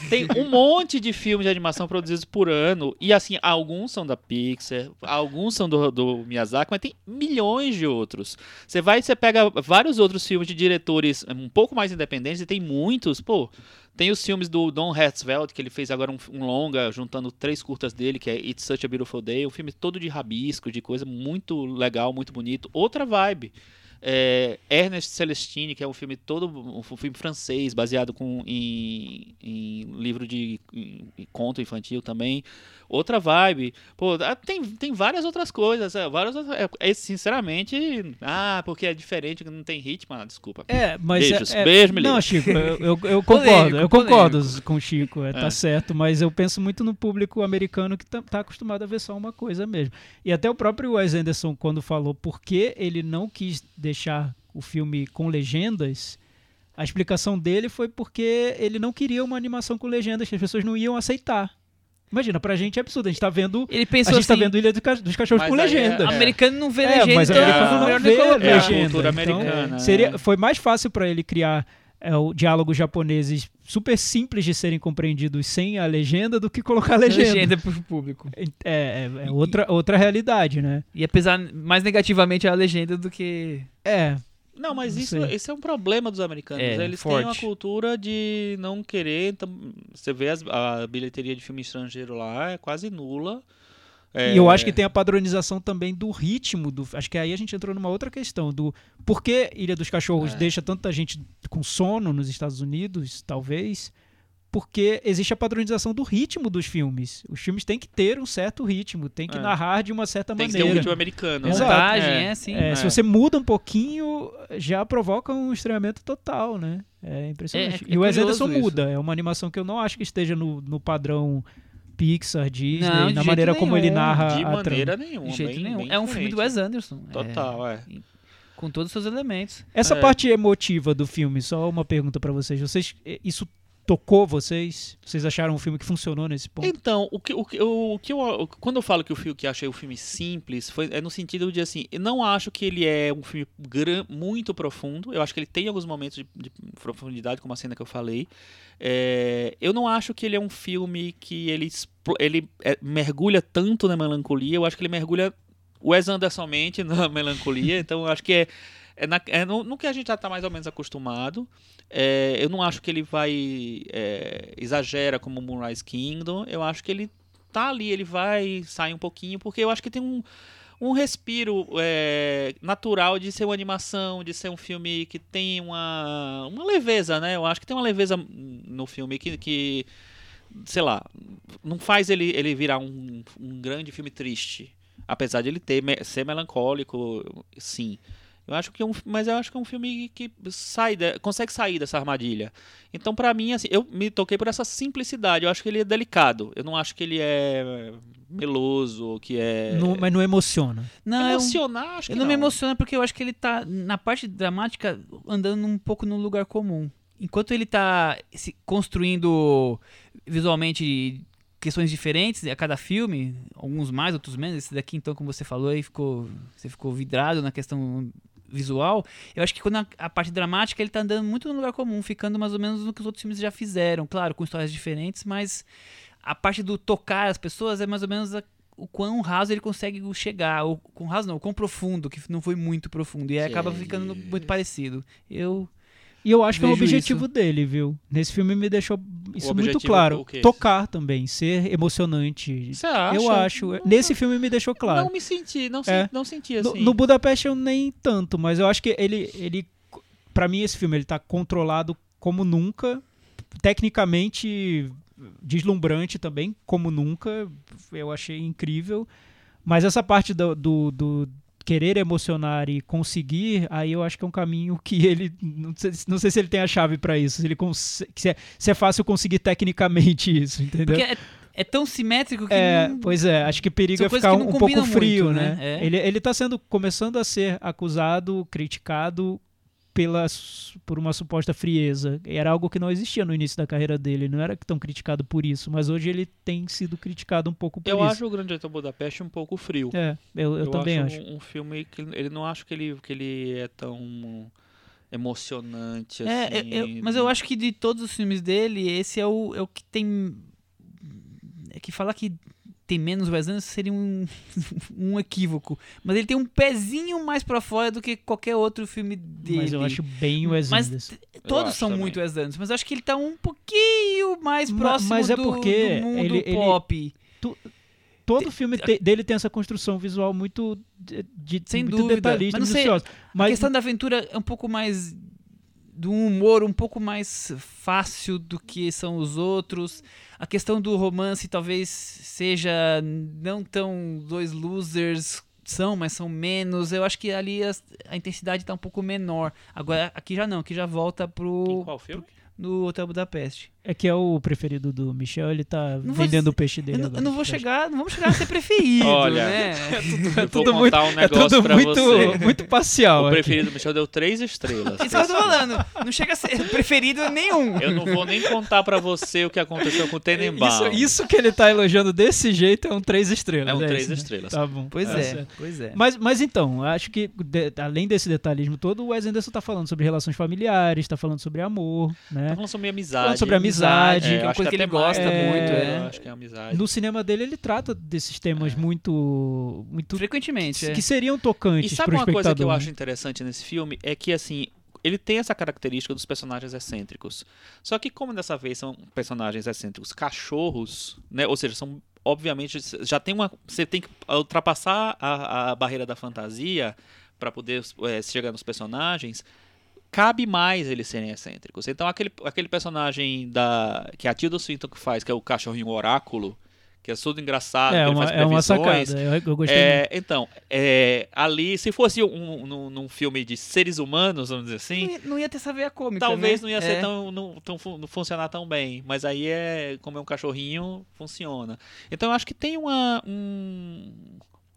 Tem um monte de filmes de animação produzidos por ano. E assim, alguns são da Pixar, alguns são do, do Miyazaki, mas tem milhões de outros. Você vai você pega vários outros filmes de diretores um pouco mais independentes, e tem muitos, pô. Tem os filmes do Don Hertzfeld, que ele fez agora um, um longa, juntando três curtas dele, que é It's Such a Beautiful Day, um filme todo de rabisco, de coisa muito legal, muito bonito. Outra vibe. É, Ernest Celestine, que é um filme todo um filme francês, baseado com, em, em livro de em- em conto infantil também. Outra vibe. Pô, ah, tem, tem várias outras coisas. é, várias outras- é, é, sinceramente, ah, porque é diferente, não tem ritmo. Ah, desculpa. É, mas Beijos, é, é- beijo, Não. Chico, eu, eu, eu concordo, eu concordo com o Chico, é, tá É. certo, mas eu penso muito no público americano que tá, tá acostumado a ver só uma coisa mesmo. E até o próprio Wes Anderson, quando falou por que ele não quis deixar o filme com legendas, a explicação dele foi porque ele não queria uma animação com legendas, que as pessoas não iam aceitar. Imagina, pra gente é absurdo, a gente tá vendo, Ele a pensou gente tá assim, vendo Ilha dos Cachorros com é- legenda. é- americano não vê É, legenda, mas então americano é não melhor vê nem colocar. É a legenda. cultura então, americana, seria, é. foi mais fácil para ele criar é, o diálogos japoneses super simples de serem compreendidos sem a legenda do que colocar a legenda. legenda pro público. É, é- é outra, outra realidade, né? Ia pesar mais negativamente a legenda do que. É, Não, mas Não isso, sei. esse é um problema dos americanos. É, Eles têm uma forte. cultura de não querer. Então, você vê as- a bilheteria de filme estrangeiro lá, é quase nula. É, E eu acho que tem a padronização também do ritmo do. Acho que aí a gente entrou numa outra questão do por que Ilha dos Cachorros É. deixa tanta gente com sono nos Estados Unidos, talvez. Porque existe a padronização do ritmo dos filmes. Os filmes têm que ter um certo ritmo, tem que É. narrar de uma certa tem que ter um maneira. ritmo americano. né? Montagem, É. é, sim. É, Se É. você muda um pouquinho, já provoca um estranhamento total, né? É impressionante. É, é e o Wes Anderson muda. É uma animação que eu não acho que esteja no, no padrão Pixar, Disney, Não, na maneira como ele nenhum. narra De a maneira trama. nenhuma. De jeito bem- nenhum. bem É um filme do. Wes Anderson. é, Total, é. com todos os seus elementos. Essa É. parte emotiva do filme, só uma pergunta pra vocês. Vocês, eh, isso tocou vocês? Vocês acharam um filme que funcionou nesse ponto? Então, o que, o, que- o, que eu, quando eu falo que o filme que achei o filme simples, foi, é no sentido de assim, eu não acho que ele é um filme gran- muito profundo. Eu acho que ele tem alguns momentos de, de profundidade, como a cena que eu falei. É, eu não acho que ele é um filme que ele, ele é, mergulha tanto na melancolia. Eu acho que ele mergulha Wes Andersonmente na melancolia. Então, eu acho que é, é, na- é no, no que a gente já está mais ou menos acostumado. É, eu não acho que ele vai é, exagera como Moonrise Kingdom. Eu acho que ele tá ali, ele vai sair um pouquinho, porque eu acho que tem um, um respiro é, natural de ser uma animação, de ser um filme que tem uma, uma leveza, né? Eu acho que tem uma leveza no filme que, que sei lá, não faz ele, ele virar um, um grande filme triste. Apesar de ele ter, ser melancólico, sim. Eu acho que é um, mas eu acho que é um filme que sai da- consegue sair dessa armadilha. Então, pra mim, assim, eu me toquei por essa simplicidade. Eu acho que ele é delicado. Eu não acho que ele é meloso, que é Não- mas não emociona. Não, eu, emocionar. Acho que eu não me emociono porque eu acho que ele tá, na parte dramática, andando um pouco no lugar comum. Enquanto ele tá se construindo visualmente questões diferentes a cada filme, alguns mais, outros menos. Esse daqui, então, como você falou, aí ficou, você ficou vidrado na questão visual. Eu acho que quando a, a parte dramática ele tá andando muito no lugar comum, ficando mais ou menos no que os outros filmes já fizeram, claro, com histórias diferentes, mas a parte do tocar as pessoas é mais ou menos a- o quão raso ele consegue chegar, ou com raso não, o quão profundo, que não foi muito profundo, e aí acaba ficando muito parecido. Eu E eu acho que é o objetivo isso. dele, viu? Nesse filme me deixou isso muito objetivo, claro. quê? Tocar também, ser emocionante. Você acha? Eu acho. Nesse filme me deixou claro. Não me senti, não, É. sen- não senti No, assim. no Budapeste eu nem tanto, mas eu acho que ele, ele para mim esse filme ele tá controlado como nunca, tecnicamente deslumbrante também, como nunca. Eu achei incrível. Mas essa parte do, do, do querer emocionar e conseguir, aí eu acho que é um caminho que ele não sei, não sei se ele tem a chave para isso, se ele se é, se é fácil conseguir tecnicamente isso, entendeu? porque é, é tão simétrico que É, não- pois é, acho que perigo São é ficar que um, pouco frio, muito, né? né? É. Ele, ele tá sendo, começando a ser acusado, criticado pela, por uma suposta frieza. Era algo que não existia no início da carreira dele, não era tão criticado por isso, mas hoje ele tem sido criticado um pouco por eu isso. acho o Grande Hotel Budapeste um pouco frio. É, eu, eu também acho. Um, um filme que ele não acho que ele, que ele é tão emocionante É, assim. eu- eu- mas eu acho que de todos os filmes dele, esse é o, é o que tem. É que falar que tem menos Wes Anderson seria um, um equívoco. Mas ele tem um pezinho mais pra fora do que qualquer outro filme dele. Mas eu acho bem o Wes Mas Anderson. Todos são também. muito Wes Anderson, mas eu acho que ele tá um pouquinho mais Ma- próximo mas é do, porque do mundo ele- ele- pop. Todo filme te- dele tem essa construção visual muito, de, de- Sem muito dúvida. detalhista, Mas não sei, minuciosa. A Mas questão da aventura é um pouco mais do humor um pouco mais fácil do que são os outros. A questão do romance talvez seja não tão dois losers são, mas são menos. Eu acho que ali as- a, intensidade tá um pouco menor. Agora aqui já não, aqui já volta Em pro qual filme? no Hotel Budapeste. É que é o preferido do Michel, ele tá Não vendendo o peixe dele não- eu agora. não vou chegar, não vamos chegar a ser preferido, Olha, né? Eu vou tudo contar um É negócio tudo pra muito, você. muito parcial. O aqui. preferido do Michel deu três estrelas. Isso que eu tô falando. Não chega a ser preferido nenhum. Eu não vou nem contar pra você o que aconteceu com o Tenenbaum. Isso, isso que ele tá elogiando desse jeito é um três estrelas. É um três isso, né? estrelas. Tá bom. Pois tá é, certo. pois é. Mas, mas então, acho que de- além desse detalhismo todo, o Wes Anderson tá falando sobre relações familiares, tá falando sobre amor, né? Tá falando sobre amizade. Falando sobre amizade, que é uma acho coisa que ele até mais, gosta muito, Eu é. acho que é amizade. No cinema dele ele trata desses temas muito muito Frequentemente, é. que seriam E tocantes sabe pro uma coisa que eu acho né? interessante nesse filme? É que, assim, ele tem essa característica dos personagens excêntricos. Só que, como dessa vez são personagens excêntricos cachorros, né? Ou seja, são. Obviamente, já tem uma. Você tem que ultrapassar a, a barreira da fantasia para poder eh, chegar nos personagens. Cabe mais eles serem excêntricos. Então, aquele, aquele personagem da que a Tilda Swinton que faz, que é o cachorrinho oráculo, que é todo engraçado, É que ele uma, faz é uma sacada. Eu, eu gostei é, muito. então, é, ali, se fosse um, num, num filme de seres humanos, vamos dizer Não assim, ia, não ia ter essa veia cômica, talvez né? não ia É. ser tão, não, tão não funcionar tão bem. Mas aí é como é um cachorrinho, funciona. Então eu acho que tem uma. Um,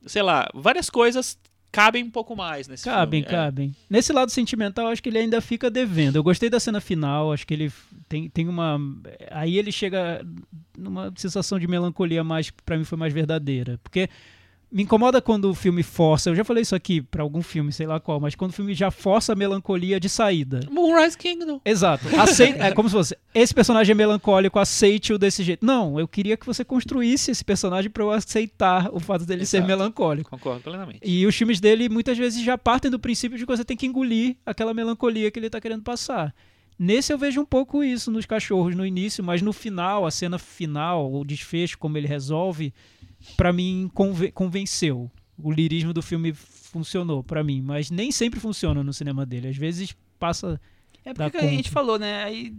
sei lá, várias coisas cabem um pouco mais nesse Cabem, filme. é. cabem. Nesse lado sentimental, acho que ele ainda fica devendo. Eu gostei da cena final, acho que ele Tem, tem uma. Aí ele chega numa sensação de melancolia mais, pra mim, foi mais verdadeira. Porque me incomoda quando o filme força. Eu já falei isso aqui pra algum filme, sei lá qual, mas quando o filme já força a melancolia de saída. Moonrise Kingdom. Exato. Aceita, é como se fosse, esse personagem é melancólico, aceite-o desse jeito. Não, eu queria que você construísse esse personagem pra eu aceitar o fato dele ser Exato. melancólico. Concordo plenamente. E os filmes dele muitas vezes já partem do princípio de que você tem que engolir aquela melancolia que ele tá querendo passar. Nesse eu vejo um pouco isso nos cachorros no início, mas no final, a cena final, o desfecho, como ele resolve, pra mim conve- convenceu. O lirismo do filme funcionou pra mim, mas nem sempre funciona no cinema dele. Às vezes passa É porque a gente falou, né? Aí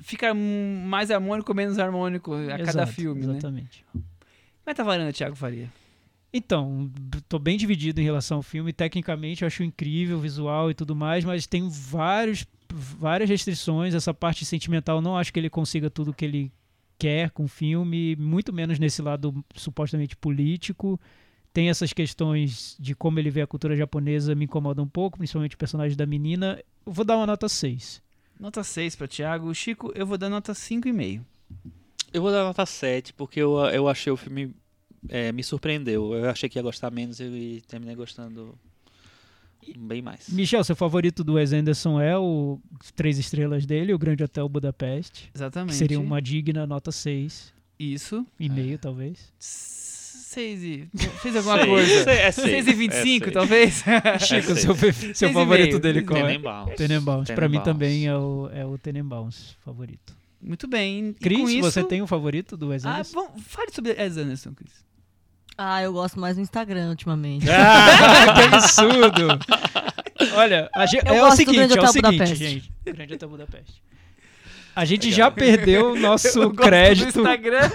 fica mais harmônico, menos harmônico a cada Exato, filme, né? Exatamente. Meta varanda, Thiago Faria. Então, tô bem dividido em relação ao filme. Tecnicamente, eu acho incrível o visual e tudo mais, mas tem vários, várias restrições. Essa parte sentimental, eu não acho que ele consiga tudo que ele quer com o filme, muito menos nesse lado supostamente político. Tem essas questões de como ele vê a cultura japonesa, me incomoda um pouco, principalmente o personagem da menina. Eu vou dar uma nota 6. Nota 6 pra Thiago. Chico, eu vou dar nota 5,5. Eu vou dar nota 7, porque eu, eu achei o filme. é, me surpreendeu. Eu achei que ia gostar menos e terminei gostando bem mais. Michel, seu favorito do Wes Anderson é o Três Estrelas dele, o Grande Hotel Budapeste, que Exatamente. seria uma digna nota 6. Isso. E meio, talvez. 6 e... Fez alguma Seis. coisa? É seis. 6 e 25, É talvez? Chico, seis. seu, seu favorito dele qual é? Tenenbaums. Tenenbaums. Pra mim também é o, é o Tenenbaums favorito. Muito bem. Cris, isso... você tem um favorito do Wes Ah, Anderson? bom, fale sobre Wes Anderson, Cris. Ah, eu gosto mais do Instagram ultimamente. que absurdo! Olha, a gente, Eu é o gosto do seguinte, Grande é o seguinte, Budapeste. gente. Grande Hotel Budapeste. A gente Legal. já perdeu o nosso Eu gosto do crédito. Instagram.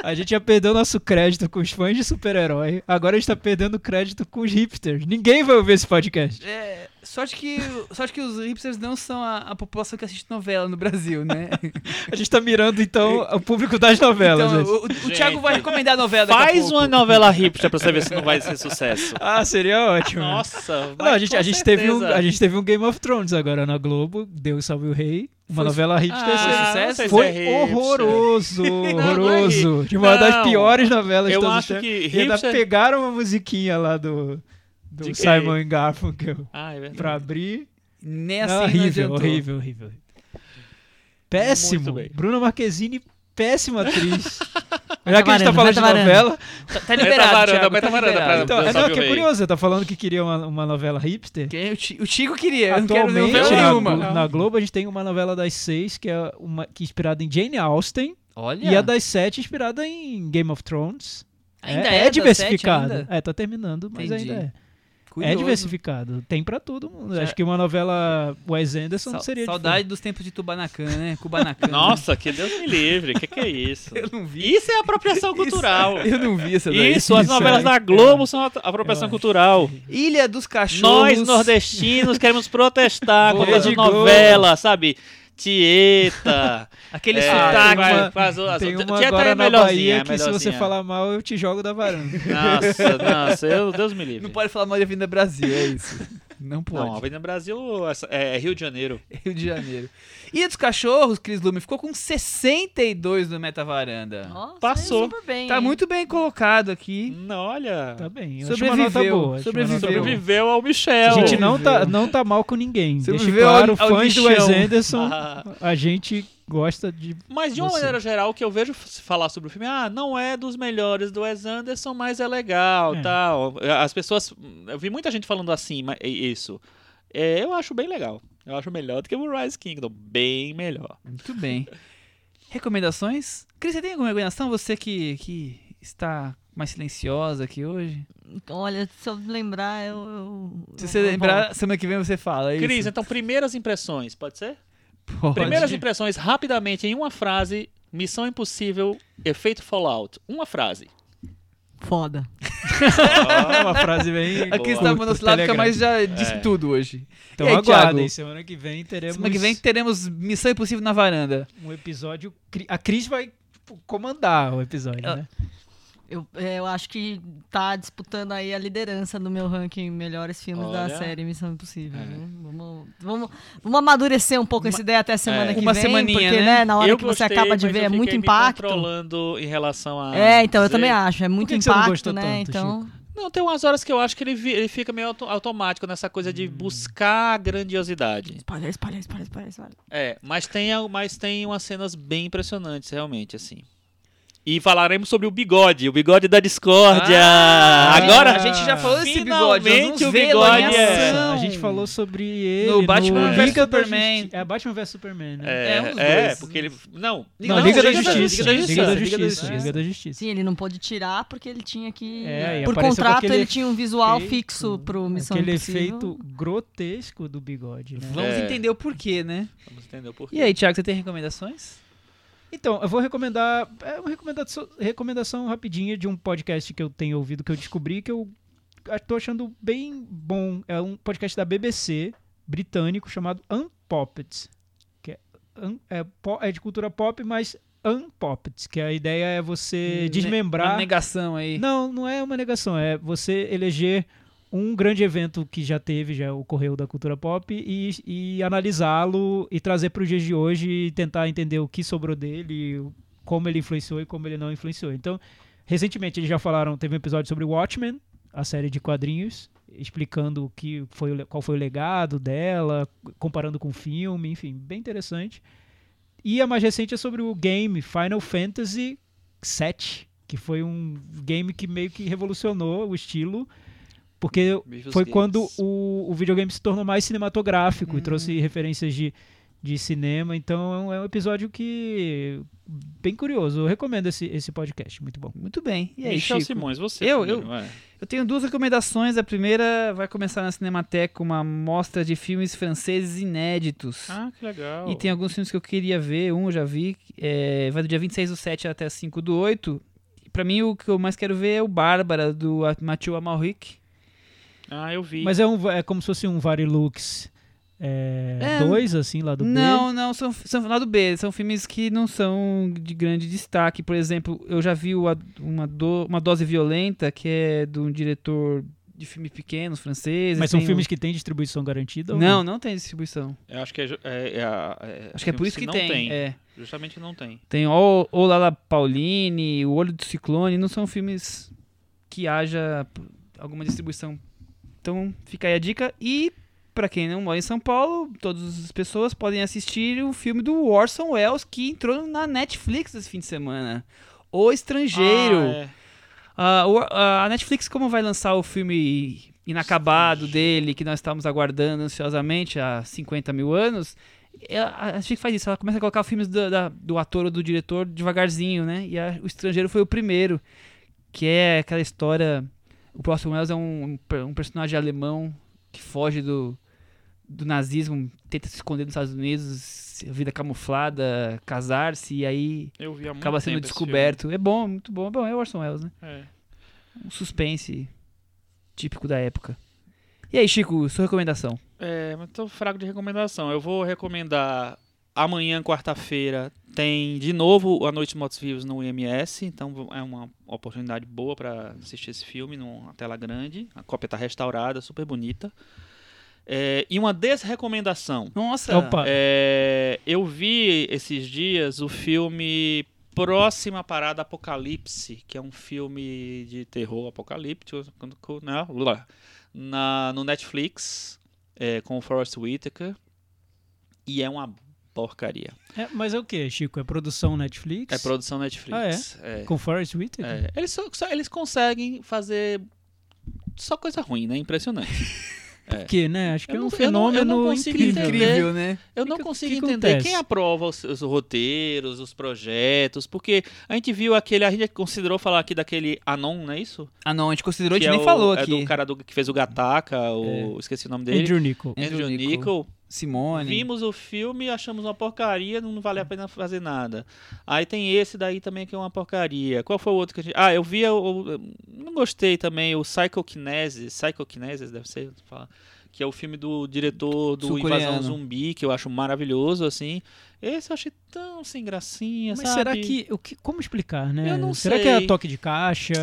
A gente já perdeu o nosso crédito com os fãs de super-herói. Agora a gente tá perdendo crédito com os hipsters. Ninguém vai ouvir esse podcast. É, sorte, que, sorte que os hipsters não são a, a população que assiste novela no Brasil, né? A gente tá mirando, então, o público das novelas. Então, gente. o, o Gente, Thiago vai recomendar a novela daqui a Faz pouco. uma novela hipster pra você ver se não vai ser sucesso. Ah, seria ótimo. Nossa, Não, a gente, com a, gente teve um, a gente teve um Game of Thrones agora na Globo, Deus Salve o Rei. Uma Foi- novela hipster. Ah, foi não sucesso. Foi é hipster. horroroso, não é horroroso. hip- De uma das Não, piores novelas de eu todos os acho tempos. que E ainda hipster- pegaram uma musiquinha lá do, do De? Simon Garfunkel Ah, é verdade. pra abrir. Não, assim não horrível, adiantou. horrível, horrível. Péssimo. Bruna Marquezine, péssima atriz. Já que a gente tá falando de novela. Tá, tá liberado, varanda, Thiago, tá varanda liberado. Então, é, não, que é curioso, tá falando que queria uma, uma novela hipster. Quem- o, Chico queria, eu não quero Atualmente, na, nenhuma. na Globo, a gente tem uma novela das seis, que é uma que é inspirada em Jane Austen, Olha, e a das sete inspirada em Game of Thrones. ainda é, é, sete ainda? É, tá terminando, mas Entendi. ainda é. Curioso. É diversificado. Tem pra todo mundo. Já- Acho que uma novela Wes Anderson Sa- seria Saudade dos tempos de Tubanacan, né? Kubanacan. Nossa, que Deus me livre. O que, que é isso? Eu não vi. Isso é apropriação cultural. Eu não vi essa daí. Isso, as Isso, novelas é. da Globo são a- apropriação cultural. Ilha dos Cachorros. Nós, nordestinos, queremos protestar contra as novelas, sabe? Tieta. Aquele é, sotaque. tem uma- faz o- Tem uma Tieta agora é na Bahia é que se você falar mal, eu te jogo da varanda. Nossa, nossa, eu, Deus me livre. Não pode falar mal de Avenida Brasil, é isso. Não pode. Não, Avenida Brasil essa- é Rio de Janeiro. Rio de Janeiro. Ilha dos Cachorros, Cris Lume, ficou com 62 no Meta Varanda. Nossa, Passou. Super bem, Tá hein? muito bem colocado aqui. Não, olha. Tá bem. Sobreviveu, boa. sobreviveu. Sobreviveu ao Michel. A gente não tá, não tá mal com ninguém. Deixa Sobreviveu claro, ao- ao fãs do Wes. Anderson, Ah. a gente gosta de... Mas de uma Você. maneira geral, o que eu vejo falar sobre o filme, ah, não é dos melhores do Wes Anderson, mas é legal, É. tal. As pessoas, eu vi muita gente falando assim, mas é isso. É, eu acho bem legal. Eu acho melhor do que o Rise Kingdom, bem melhor. Muito bem. Recomendações? Cris, você tem alguma recomendação? Você que, que está mais silenciosa aqui hoje? Olha, se eu lembrar, eu. eu- Se você eu lembrar, semana que vem você fala. É Cris, isso? então, primeiras impressões, pode ser? Pode. Primeiras impressões, rapidamente, em uma frase, Missão Impossível, efeito Fallout. Uma frase. Foda. Ah, uma frase bem... A Cris Boa. tá monossilábica, mas já disse É. tudo hoje. Então aí, aguardem, Thiago? semana que vem teremos Semana que vem teremos Missão Impossível na varanda. um episódio... A Cris vai tipo, comandar o episódio, né? Eu, é, eu acho que tá disputando aí a liderança do meu ranking melhores filmes Olha. da série Missão Impossível. É. viu? Vamos, vamos, vamos, amadurecer um pouco essa ideia até a semana é. que Uma vem, porque, né? né, na hora eu que você gostei, acaba de ver é muito impacto. controlando em relação a É, então eu também acho, é muito que que você não impacto, gostou né? tanto, então, Não, tem umas horas que eu acho que ele, ele fica meio auto- automático nessa coisa de buscar a grandiosidade. spoiler, spoiler, spoiler, spoiler, spoiler. É, mas tem, mas tem umas cenas bem impressionantes, realmente, assim. E falaremos sobre o bigode, o bigode da discórdia. Ah, Agora, a gente já falou desse bigode, finalmente o bigode é-. A gente falou sobre ele No Batman vs Superman. Justi- É Batman vs Superman, né? É, É, um dos é, dois. porque ele. Não, Não, Não, Liga, da Liga da Justiça. Liga da Liga da Justiça. Liga da Justiça. Sim, ele não pôde tirar porque ele tinha que. É, por contrato, aquele ele tinha um visual efeito- fixo pro Missão Aquele Impossível. efeito grotesco do bigode, né? Vamos É. entender o porquê, né? vamos entender o porquê. E aí, Thiago, você tem recomendações? Então, eu vou recomendar. É uma recomendação, recomendação rapidinha de um podcast que eu tenho ouvido, que eu descobri que eu tô achando bem bom. É um podcast da BBC britânico chamado Unpopped. Que é, un- é, é de cultura pop, mas Unpopped, que a ideia é você Ne- desmembrar. Uma negação aí. Não, não é uma negação, é você eleger um grande evento que já teve, já ocorreu da cultura pop e, e analisá-lo e trazer para os dias de hoje e tentar entender o que sobrou dele, como ele influenciou e como ele não influenciou. Então, recentemente eles já falaram, teve um episódio sobre Watchmen, a série de quadrinhos, explicando o que foi, qual foi o legado dela, comparando com o filme, enfim, bem interessante. E a mais recente é sobre o game Final Fantasy VII, que foi um game que meio que revolucionou o estilo, porque Viva os foi games. quando o, o videogame se tornou mais cinematográfico e Uhum. trouxe referências de, de cinema. Então é um episódio que. bem curioso. Eu recomendo esse, esse podcast, muito bom. Muito bem. E aí, Michel Chico? Simões, você. Eu- primeiro, eu- vai. Eu tenho duas recomendações. A primeira vai começar na Cinemateca, uma mostra de filmes franceses inéditos. Ah, que legal. E tem alguns filmes que eu queria ver. Um eu já vi. é, vai do dia 26 do 7 até 5 do 8. E Pra mim, o que eu mais quero ver é o Bárbara, do Mathieu Amalric. Ah, eu vi. Mas é, um, é como se fosse um Varilux é, É, dois, assim, lá do B. Não, não, são, são lá do B. São filmes que não são de grande destaque. Por exemplo, eu já vi o A- uma, do- uma Dose Violenta, que é de um diretor de filmes pequenos, franceses. Mas são Tem filmes o- que têm distribuição garantida? ou Não, não tem distribuição. Eu acho que é. é- é a- é- Acho que é por isso que não tem. É. Justamente não tem. Tem o, o Lala Pauline, O Olho do Ciclone, não são filmes que haja alguma distribuição. Então fica aí a dica. E pra quem não mora em São Paulo, todas as pessoas podem assistir o filme do Orson Welles que entrou na Netflix esse fim de semana. O Estrangeiro. Ah, é. O- a Netflix, como vai lançar o filme inacabado dele, que nós estávamos aguardando ansiosamente há 50 mil anos, ela, a Netflix faz isso, ela começa a colocar filmes do, da- do ator ou do diretor devagarzinho, né? E a- o Estrangeiro foi o primeiro, que é aquela história... O próximo Wells é um, um per- personagem alemão que foge do, do nazismo, tenta se esconder nos Estados Unidos, vida camuflada, casar-se, e aí acaba sendo descoberto. É bom, muito bom. É bom, é Orson Welles, né? É. Um suspense típico da época. E aí, Chico, sua recomendação? É, mas tô fraco de recomendação. Eu vou recomendar amanhã, quarta-feira, tem de novo A Noite de Motos Vivos no IMS, então é uma oportunidade boa para assistir esse filme numa tela grande. A cópia tá restaurada, super bonita. É, e uma desrecomendação. Nossa! Opa. É, eu vi esses dias o filme Próxima Parada Apocalipse, que é um filme de terror apocalíptico né, na, no Netflix, é, com o Forrest Whitaker. E é uma porcaria. É, mas é o que, Chico? É produção Netflix? É produção Netflix. é? Com Forrest Whitaker? É, Eles, só- só- eles conseguem fazer só coisa ruim, né? Impressionante. Por quê, né? Acho que Eu é não- um eu não- fenômeno eu não consigo incrível. entender. né? Eu Que não que- consigo que entender acontece? quem aprova os, os roteiros, os projetos, porque a gente viu aquele, a gente considerou falar aqui daquele Anon, não é isso? Ah, não, a gente considerou, a que gente é nem o- falou é aqui. do cara do, que fez o Gataca, o, esqueci o nome dele. Andrew Nichol. Andrew Andrew Nichol. Nichol. Simone. Vimos o filme, achamos uma porcaria, não vale a pena fazer nada. Aí tem esse daí também que é uma porcaria. Qual foi o outro que a gente... Ah, eu vi, o- o- não gostei também, o Psychokinesis, Psychokinesis deve ser, que é o filme do diretor do. Invasão Zumbi, que eu acho maravilhoso, assim. Esse eu achei tão sem gracinha, Mas sabe? será que, o que. Como explicar, né? Eu não será que sei. é toque de caixa?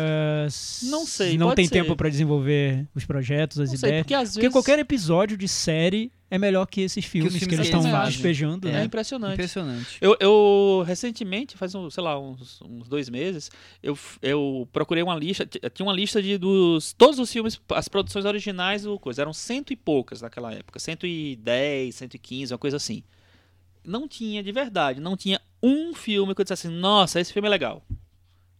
Não sei, Não tem ser. tempo pra desenvolver os projetos, as Não sei, ideias. porque às Porque vezes... qualquer episódio de série é melhor que esses filmes que, filmes eles que eles estão fazem. despejando, É né? impressionante. Impressionante. Eu, eu, recentemente, faz um, sei lá, uns, uns dois meses, eu, eu procurei uma lista, tinha uma lista de dos todos os filmes, as produções originais, o coisa, eram cento e poucas naquela época, 110, 115, uma coisa assim. Não tinha de verdade, não tinha um filme que eu dissesse assim, nossa, esse filme é legal.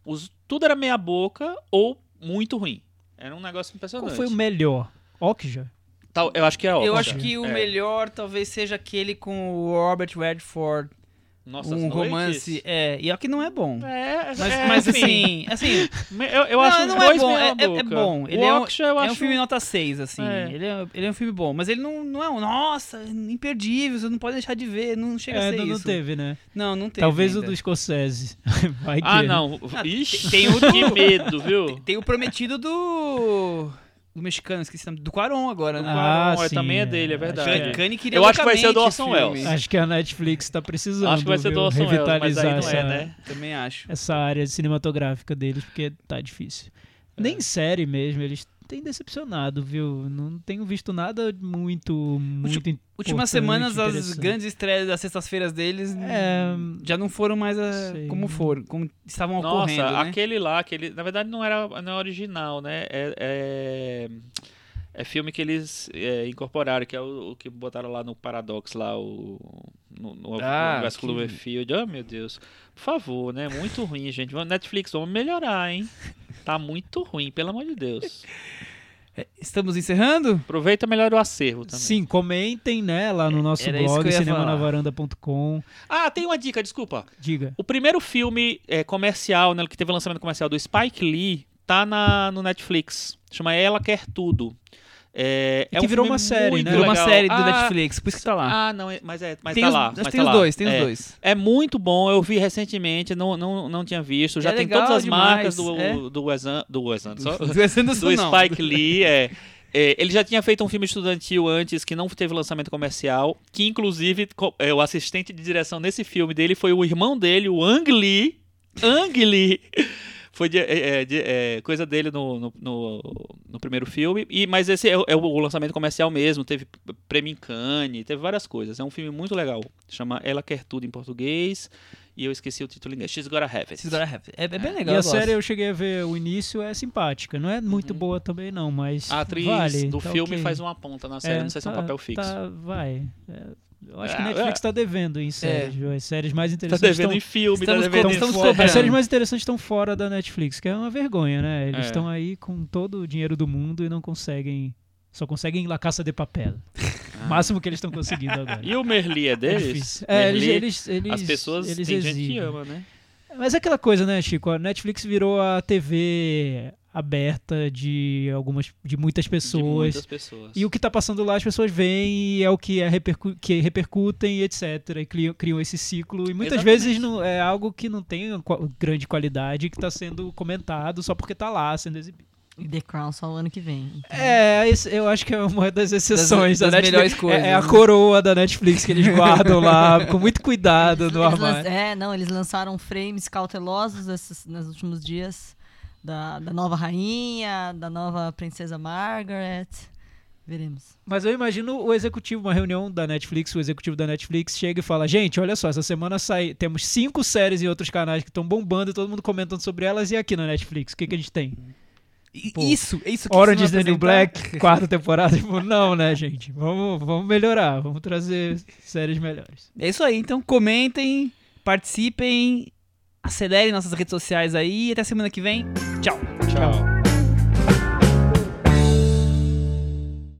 Os, tudo era meia boca ou muito ruim. Era um negócio impressionante. Qual foi o melhor? Okja? Tal- eu acho que é óbvio. Eu acho que o É. melhor talvez seja aquele com o Robert Redford, Nossas um Noites. romance. É, e é o que não é bom. É, Mas, é, mas assim, assim, eu, eu Não, acho não é bom, é- é- é bom. Ele o é um- eu é um acho filme nota 6, assim. É. Ele, é, ele é um filme bom, mas ele não, não é um, nossa, imperdível, você não pode deixar de ver, não chega a É, ser não, não isso. teve, né? Não, não teve. Talvez o ainda. do Scorsese. Vai que. Ah, não. Ixi, tem o que medo, viu? Tem o prometido do. Do mexicano, esqueci o nome. Do Quaron agora, Do né? Ah, Quaron, é, sim, também é dele, é Acho verdade. é. Queria Eu acho que vai ser o do Orson. Welles. Acho que a Netflix tá precisando. Acho que vai ser do? Orson Welles, mas revitalizar aí não essa, é, né? Também acho. essa área cinematográfica deles, porque tá difícil. É. Nem série mesmo, eles têm decepcionado, viu? Não tenho visto nada muito, muito Últimas semanas, as grandes estreias das sextas-feiras deles É, já não foram mais a- como foram, como estavam Nossa, ocorrendo, né? aquele lá, aquele, na verdade não era não é original, né? É, é, é filme que eles é, incorporaram, que é o, o que botaram lá no Paradox, lá o no, no Ah, universo que- Cloverfield. Oh, meu Deus. Por favor, né? Muito ruim, gente. Vamos- Netflix, vamos melhorar, hein? Tá muito ruim, pelo amor de Deus. Estamos encerrando? Aproveita melhor o acervo também. Sim, comentem, né, lá no nosso Era blog, cinemanavaranda.com. Ah, tem uma dica, desculpa. Diga. O primeiro filme é, comercial, né, que teve lançamento comercial do Spike Lee, tá na, no Netflix. Chama Ela Quer Tudo. É, é que um virou uma série, né? Virou uma legal. série do Ah, Netflix, por isso que tá lá. Ah, não, é- mas é, mas tem tá os, lá. mas tem tá os lá. dois, tem os É. dois. É muito bom, eu vi recentemente, não, não, não tinha visto. Já É tem todas as demais, marcas do, é. do Wes do Wes Anderson, Do Wes Anderson, do. Spike Lee. É, É, ele já tinha feito um filme estudantil antes que não teve lançamento comercial, que inclusive é, o assistente de direção nesse filme dele foi o irmão dele, o Ang Lee. Ang Lee. Foi de- é, é, de- é, coisa dele no, no, no- no primeiro filme. E, mas esse é, o- é o lançamento comercial mesmo. Teve prêmio em Cannes, teve várias coisas. É um filme muito legal. Chama Ela Quer Tudo em português. E eu esqueci o título em inglês. She's Gotta Have It. She's Gotta Have It. É, é bem E legal. a eu gosto. série eu cheguei a ver o início, é simpática. Não é muito boa também, não, mas. A atriz vale, do tá filme ok. faz uma ponta na série. não sei se é um tá- papel fixo. tá- vai. É, eu acho que É, a Netflix é. tá devendo em séries. viu? As séries mais Tá interessantes devendo em estão. filme, tá devendo co- em fora. As séries mais interessantes estão fora da Netflix, que é uma vergonha, né? Eles É. estão aí com todo o dinheiro do mundo e não conseguem. Só conseguem La Caça de Papel. O máximo que eles estão conseguindo agora. Ah. E o Merli é É deles? É, eles, Merli, eles, eles, as pessoas, eles tem gente que ama, né? Mas é aquela coisa, né, Chico? A Netflix virou a TV aberta de algumas, de muitas De pessoas. muitas pessoas. E o que tá passando lá as pessoas veem e é o que, é repercu que repercutem e etc. E criam, criam esse ciclo. E muitas Exatamente. vezes não, é algo que não tem grande qualidade que tá sendo comentado só porque tá lá sendo exibido. E The Crown só o ano que vem. então. É, esse- eu acho que é uma das exceções das da Netflix. melhores coisas, é, é a né? coroa da Netflix que eles guardam lá com muito cuidado Eles- no eles armário. É, não, eles lançaram frames cautelosos esses, nos últimos dias da, da nova rainha, da nova princesa Margaret. Veremos. Mas eu imagino o executivo, uma reunião da Netflix, o executivo da Netflix chega e fala: Gente, olha só, essa semana sai, temos cinco séries e outros canais que estão bombando e todo mundo comentando sobre elas, e aqui na Netflix, o que, que a gente tem? Pô, Isso, isso que Orange is the New? Black, quarta temporada. Tipo, não, né, gente? Vamos, vamos melhorar, vamos trazer séries melhores. É isso aí, então comentem, participem, acelerem nossas redes sociais aí e até semana que vem. Tchau. Tchau.